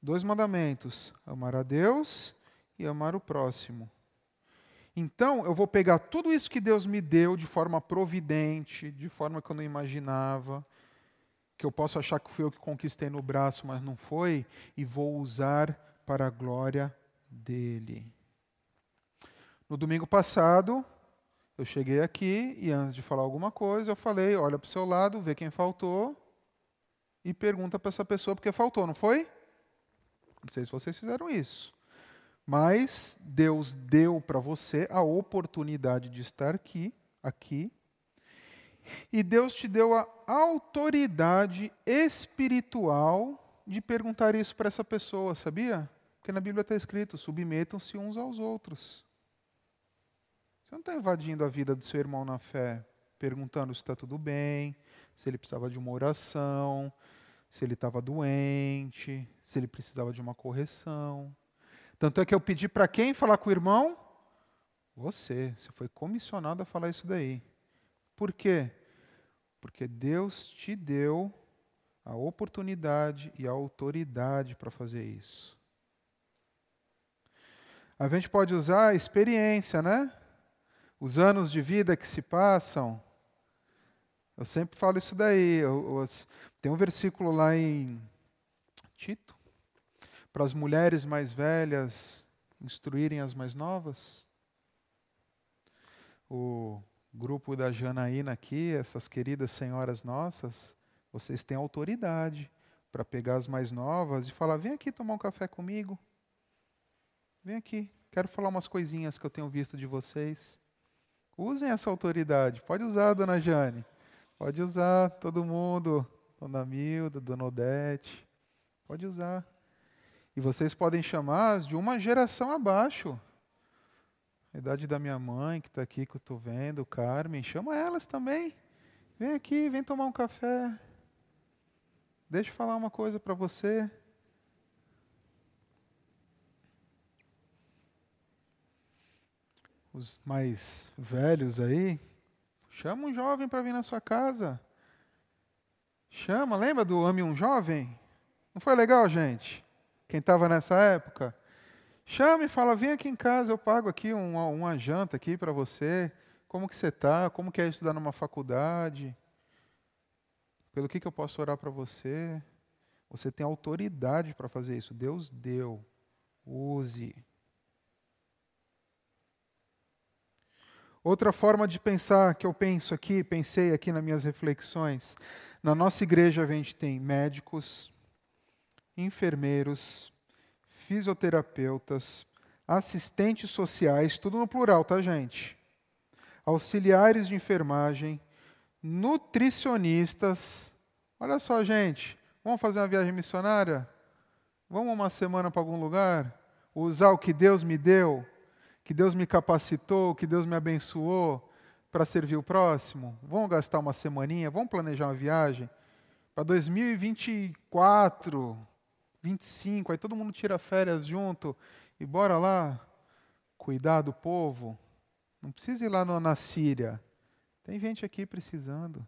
Dois mandamentos: amar a Deus e amar o próximo. Então, eu vou pegar tudo isso que Deus me deu de forma providente, de forma que eu não imaginava, que eu posso achar que fui eu que conquistei no braço, mas não foi, e vou usar para a glória dele. No domingo passado, eu cheguei aqui e antes de falar alguma coisa, eu falei: olha para o seu lado, vê quem faltou e pergunta para essa pessoa porque faltou, não foi? Não sei se vocês fizeram isso. Mas Deus deu para você a oportunidade de estar aqui, aqui e Deus te deu a autoridade espiritual de perguntar isso para essa pessoa, sabia? Porque na Bíblia está escrito: submetam-se uns aos outros. Você não está invadindo a vida do seu irmão na fé, perguntando se está tudo bem, se ele precisava de uma oração, se ele estava doente, se ele precisava de uma correção. Tanto é que eu pedi para quem falar com o irmão? Você. Você foi comissionado a falar isso daí. Por quê? Porque Deus te deu a oportunidade e a autoridade para fazer isso. A gente pode usar a experiência, né? Os anos de vida que se passam. Eu sempre falo isso daí. Eu, tem um versículo lá em Tito, para as mulheres mais velhas instruírem as mais novas. O grupo da Janaína aqui, essas queridas senhoras nossas, vocês têm autoridade para pegar as mais novas e falar: vem aqui tomar um café comigo. Vem aqui, quero falar umas coisinhas que eu tenho visto de vocês. Usem essa autoridade. Pode usar, dona Jane. Pode usar, todo mundo. Dona Milda, dona Odete. Pode usar. E vocês podem chamar de uma geração abaixo. A idade da minha mãe, que está aqui, que eu estou vendo, Carmen, chama elas também. Vem aqui, vem tomar um café. Deixa eu falar uma coisa para você. Os mais velhos aí, chama um jovem para vir na sua casa. Chama, lembra do Ame um Jovem? Não foi legal, gente? Quem estava nessa época? Chama e fala, vem aqui em casa, eu pago aqui uma, uma janta aqui para você. Como que você está? Como que é estudar numa faculdade? Pelo que, que eu posso orar para você? Você tem autoridade para fazer isso. Deus deu. Use. Outra forma de pensar que eu penso aqui, pensei aqui nas minhas reflexões. Na nossa igreja a gente tem médicos, enfermeiros, fisioterapeutas, assistentes sociais, tudo no plural, tá, gente? Auxiliares de enfermagem, nutricionistas. Olha só, gente, vamos fazer uma viagem missionária? Vamos uma semana para algum lugar? Usar o que Deus me deu, que Deus me capacitou, que Deus me abençoou, para servir o próximo? Vamos gastar uma semaninha? Vamos planejar uma viagem? Para 2024, 25, aí todo mundo tira férias junto e bora lá cuidar do povo. Não precisa ir lá no, na Síria. Tem gente aqui precisando.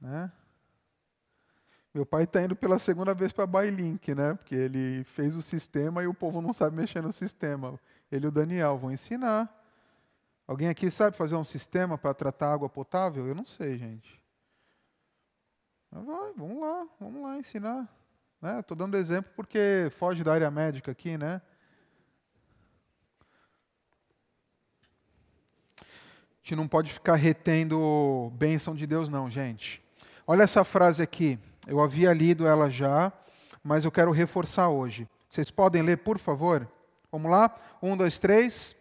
Né? Meu pai está indo pela segunda vez para Bailink, né? Porque ele fez o sistema e o povo não sabe mexer no sistema. Ele e o Daniel vão ensinar. Alguém aqui sabe fazer um sistema para tratar água potável? Eu não sei, gente. Mas vai, vamos lá, vamos lá ensinar. Estou né? dando exemplo porque foge da área médica aqui, né? A gente não pode ficar retendo bênção de Deus, não, gente. Olha essa frase aqui. Eu havia lido ela já, mas eu quero reforçar hoje. Vocês podem ler, por favor? Vamos lá? Um, dois, três.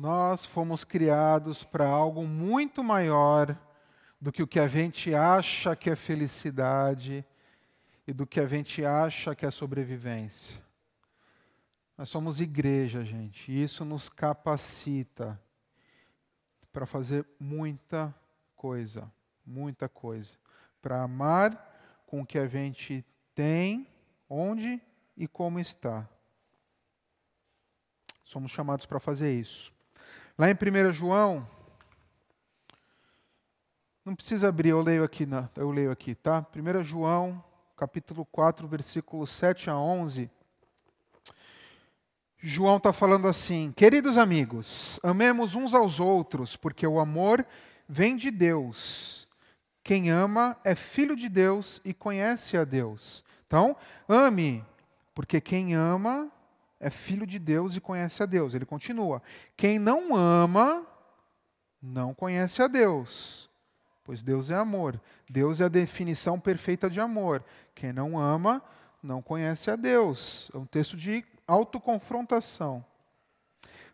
Nós fomos criados para algo muito maior do que o que a gente acha que é felicidade e do que a gente acha que é sobrevivência. Nós somos igreja, gente, e isso nos capacita para fazer muita coisa, muita coisa. Para amar com o que a gente tem, onde e como está. Somos chamados para fazer isso. Lá em 1 João, não precisa abrir, eu leio aqui, eu leio aqui, tá? 1 João, capítulo 4, versículos 7 a 11. João está falando assim: Queridos amigos, amemos uns aos outros, porque o amor vem de Deus. Quem ama é filho de Deus e conhece a Deus. Então, ame, porque quem ama é filho de Deus e conhece a Deus. Ele continua: quem não ama, não conhece a Deus, pois Deus é amor. Deus é a definição perfeita de amor. Quem não ama, não conhece a Deus. É um texto de autoconfrontação.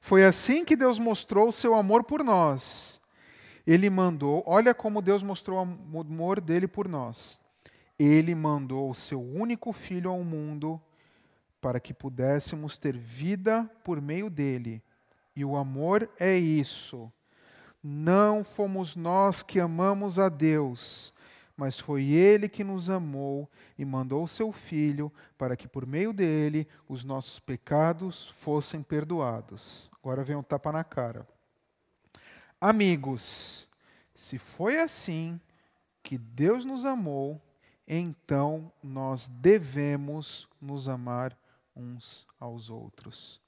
Foi assim que Deus mostrou o seu amor por nós. Ele mandou, olha como Deus mostrou o amor dele por nós. Ele mandou o seu único filho ao mundo para que pudéssemos ter vida por meio dele. E o amor é isso. Não fomos nós que amamos a Deus, mas foi Ele que nos amou e mandou seu Filho para que por meio dele os nossos pecados fossem perdoados. Agora vem um tapa na cara. Amigos, se foi assim que Deus nos amou, então nós devemos nos amar uns aos outros.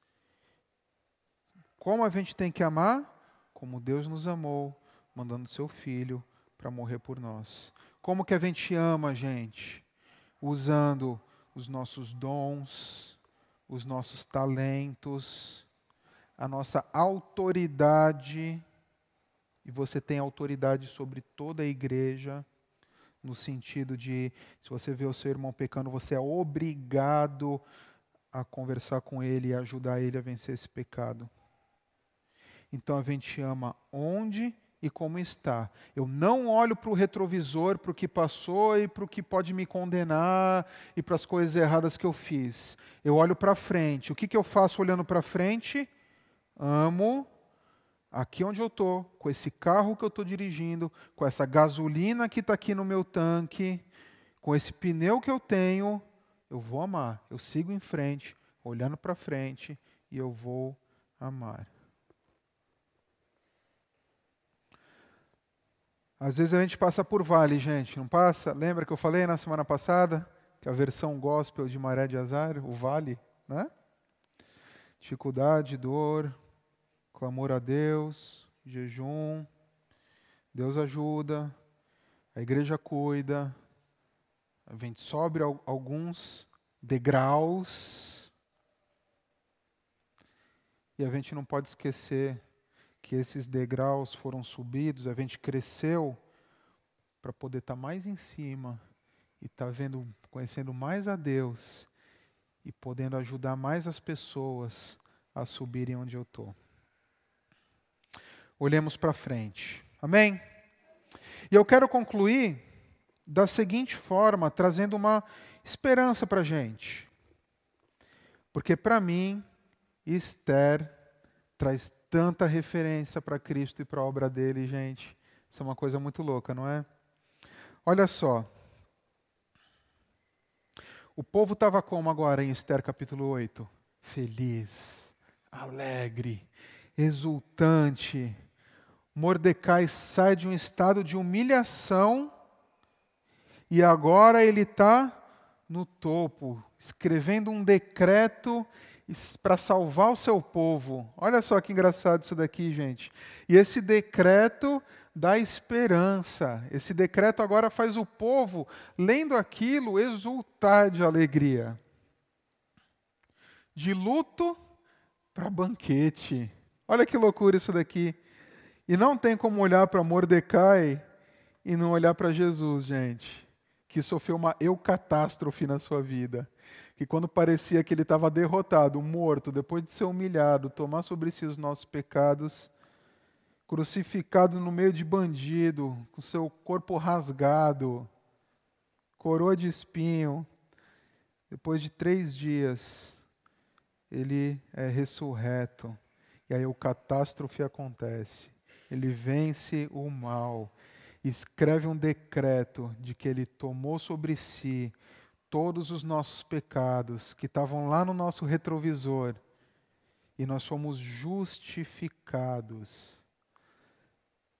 Como a gente tem que amar? Como Deus nos amou, mandando seu filho para morrer por nós. Como que a gente ama gente? Usando os nossos dons, os nossos talentos, a nossa autoridade. E você tem autoridade sobre toda a igreja, no sentido de, se você vê o seu irmão pecando, você é obrigado a conversar com ele e ajudar ele a vencer esse pecado. Então a gente ama onde e como está. Eu não olho para o retrovisor, para o que passou e para o que pode me condenar e para as coisas erradas que eu fiz. Eu olho para frente. O que, que eu faço olhando para frente? Amo aqui onde eu estou, com esse carro que eu estou dirigindo, com essa gasolina que está aqui no meu tanque, com esse pneu que eu tenho, eu vou amar. Eu sigo em frente, olhando para frente, e eu vou amar. Às vezes a gente passa por vale, gente, não passa? Lembra que eu falei na semana passada que a versão gospel de Maré de Azar, o vale, né? Dificuldade, dor, clamor a Deus, jejum, Deus ajuda, a igreja cuida, gente sobe alguns degraus. E a gente não pode esquecer que esses degraus foram subidos, a gente cresceu para poder estar tá mais em cima e estar tá vendo, conhecendo mais a Deus e podendo ajudar mais as pessoas a subirem onde eu estou. Olhemos para frente. Amém? E eu quero concluir da seguinte forma, trazendo uma esperança para a gente. Porque para mim, Esther traz tanta referência para Cristo e para a obra dele, gente. Isso é uma coisa muito louca, não é? Olha só. O povo estava como agora em Esther capítulo 8? Feliz, alegre, exultante. Mordecai sai de um estado de humilhação e agora ele está no topo, escrevendo um decreto para salvar o seu povo. Olha só que engraçado isso daqui, gente. E esse decreto dá esperança. Esse decreto agora faz o povo, lendo aquilo, exultar de alegria. De luto para banquete. Olha que loucura isso daqui. E não tem como olhar para Mordecai e não olhar para Jesus, gente, que sofreu uma eucatástrofe na sua vida que quando parecia que ele estava derrotado, morto, depois de ser humilhado, tomar sobre si os nossos pecados, crucificado no meio de bandido, com seu corpo rasgado, coroa de espinho, depois de três dias, ele é ressurreto. E aí o catástrofe acontece. Ele vence o mal, escreve um decreto de que ele tomou sobre si todos os nossos pecados que estavam lá no nosso retrovisor e nós somos justificados.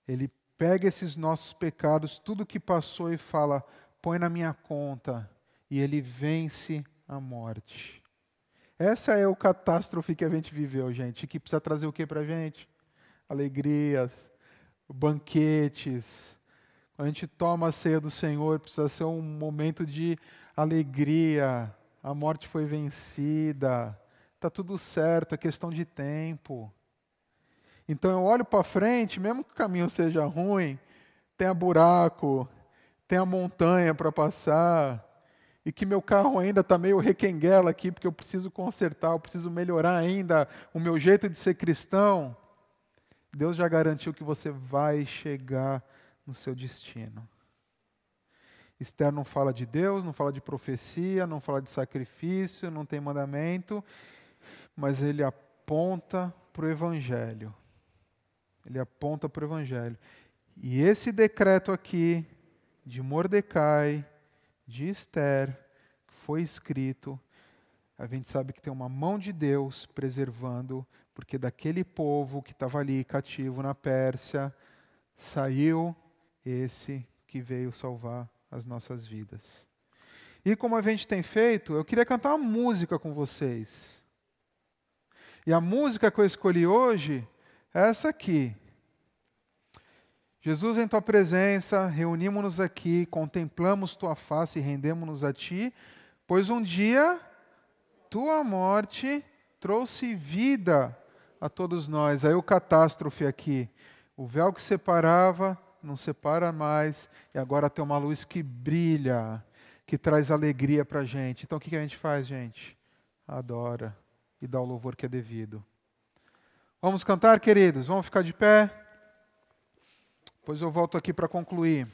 Ele pega esses nossos pecados, tudo que passou e fala: põe na minha conta, e ele vence a morte. Essa é o catástrofe que a gente viveu, gente, que precisa trazer o que para a gente? Alegrias, banquetes. A gente toma a ceia do Senhor, precisa ser um momento de alegria, a morte foi vencida, está tudo certo, é questão de tempo. Então eu olho para frente, mesmo que o caminho seja ruim, tenha buraco, tenha montanha para passar, e que meu carro ainda está meio requenguela aqui, porque eu preciso consertar, eu preciso melhorar ainda o meu jeito de ser cristão, Deus já garantiu que você vai chegar no seu destino. Esther não fala de Deus, não fala de profecia, não fala de sacrifício, não tem mandamento, mas ele aponta para o Evangelho. Ele aponta para o Evangelho. E esse decreto aqui, de Mordecai, de Esther, que foi escrito, a gente sabe que tem uma mão de Deus preservando, porque daquele povo que estava ali cativo na Pérsia, saiu esse que veio salvar as nossas vidas. E como a gente tem feito, eu queria cantar uma música com vocês. E a música que eu escolhi hoje é essa aqui. Jesus, em tua presença, reunimos-nos aqui, contemplamos tua face e rendemos-nos a ti, pois um dia tua morte trouxe vida a todos nós. Aí o catástrofe aqui. O véu que separava não separa mais, e agora tem uma luz que brilha, que traz alegria para a gente. Então o que a gente faz, gente? Adora e dá o louvor que é devido. Vamos cantar, queridos? Vamos ficar de pé? Pois eu volto aqui para concluir.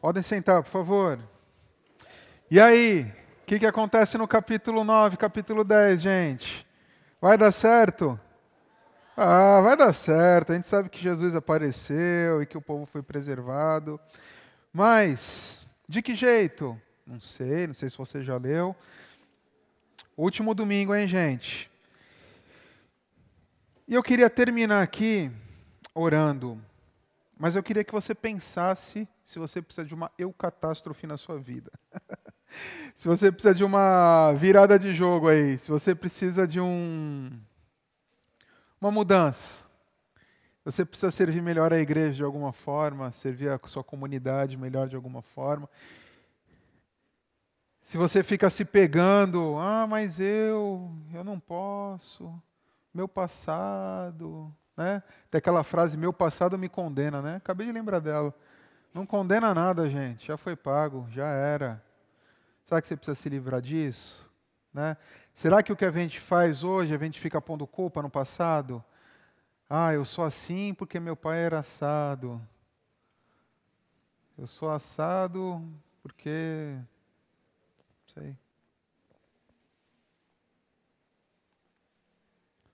Podem sentar, por favor. E aí, o que, que acontece no capítulo 9, capítulo 10, gente? Vai dar certo? Ah, vai dar certo. A gente sabe que Jesus apareceu e que o povo foi preservado. Mas, de que jeito? Não sei, não sei se você já leu. Último domingo, hein, gente? E eu queria terminar aqui orando. Mas eu queria que você pensasse se você precisa de uma eucatástrofe na sua vida. se você precisa de uma virada de jogo aí, se você precisa de um uma mudança. Você precisa servir melhor a igreja de alguma forma, servir a sua comunidade melhor de alguma forma. Se você fica se pegando, ah, mas eu, eu não posso, meu passado, né? Tem aquela frase, meu passado me condena, né? Acabei de lembrar dela. Não condena nada, gente, já foi pago, já era. Será que você precisa se livrar disso? Né? Será que o que a gente faz hoje, a gente fica pondo culpa no passado? Ah, eu sou assim porque meu pai era assado. Eu sou assado porque. Não sei.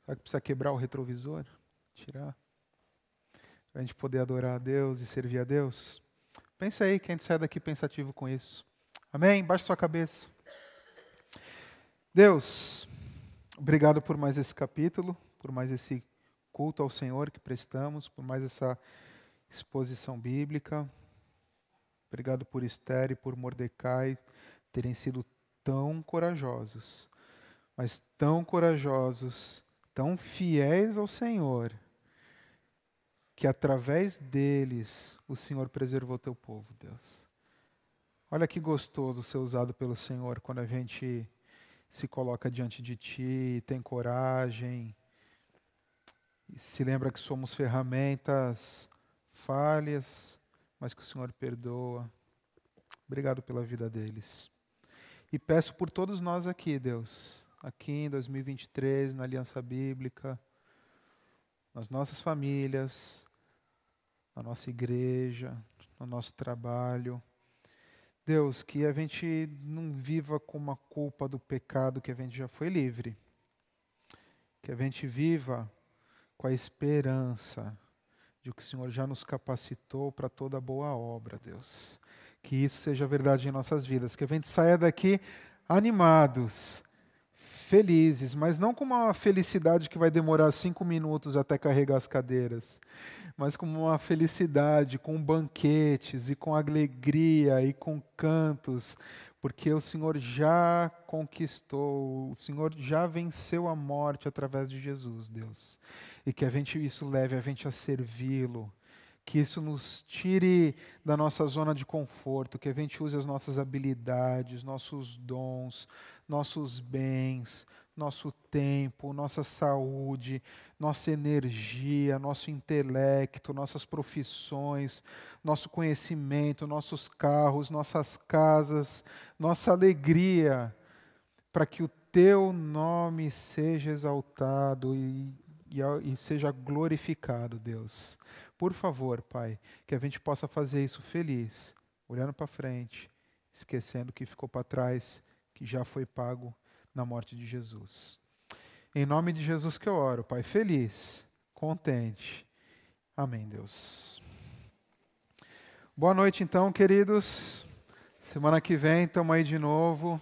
Será que precisa quebrar o retrovisor? Tirar? Para a gente poder adorar a Deus e servir a Deus? Pensa aí, quem sai daqui pensativo com isso. Amém? Baixe sua cabeça. Deus, obrigado por mais esse capítulo, por mais esse culto ao Senhor que prestamos, por mais essa exposição bíblica. Obrigado por Esther e por Mordecai terem sido tão corajosos, mas tão corajosos, tão fiéis ao Senhor, que através deles o Senhor preservou teu povo, Deus. Olha que gostoso ser usado pelo Senhor quando a gente se coloca diante de Ti, tem coragem, se lembra que somos ferramentas falhas, mas que o Senhor perdoa. Obrigado pela vida deles. E peço por todos nós aqui, Deus, aqui em 2023, na Aliança Bíblica, nas nossas famílias, na nossa igreja, no nosso trabalho. Deus, que a gente não viva com uma culpa do pecado que a gente já foi livre. Que a gente viva com a esperança de que o Senhor já nos capacitou para toda boa obra, Deus. Que isso seja verdade em nossas vidas, que a gente saia daqui animados, felizes, mas não com uma felicidade que vai demorar cinco minutos até carregar as cadeiras, mas com uma felicidade, com banquetes e com alegria e com cantos, porque o Senhor já conquistou, o Senhor já venceu a morte através de Jesus, Deus. E que a gente isso leve a gente a servi-lo, que isso nos tire da nossa zona de conforto, que a gente use as nossas habilidades, nossos dons, nossos bens, nosso tempo, nossa saúde, nossa energia, nosso intelecto, nossas profissões, nosso conhecimento, nossos carros, nossas casas, nossa alegria, para que o teu nome seja exaltado e, e, e seja glorificado, Deus. Por favor, Pai, que a gente possa fazer isso feliz, olhando para frente, esquecendo o que ficou para trás, já foi pago na morte de Jesus. Em nome de Jesus que eu oro, Pai, feliz, contente. Amém, Deus. Boa noite, então, queridos. Semana que vem estamos aí de novo.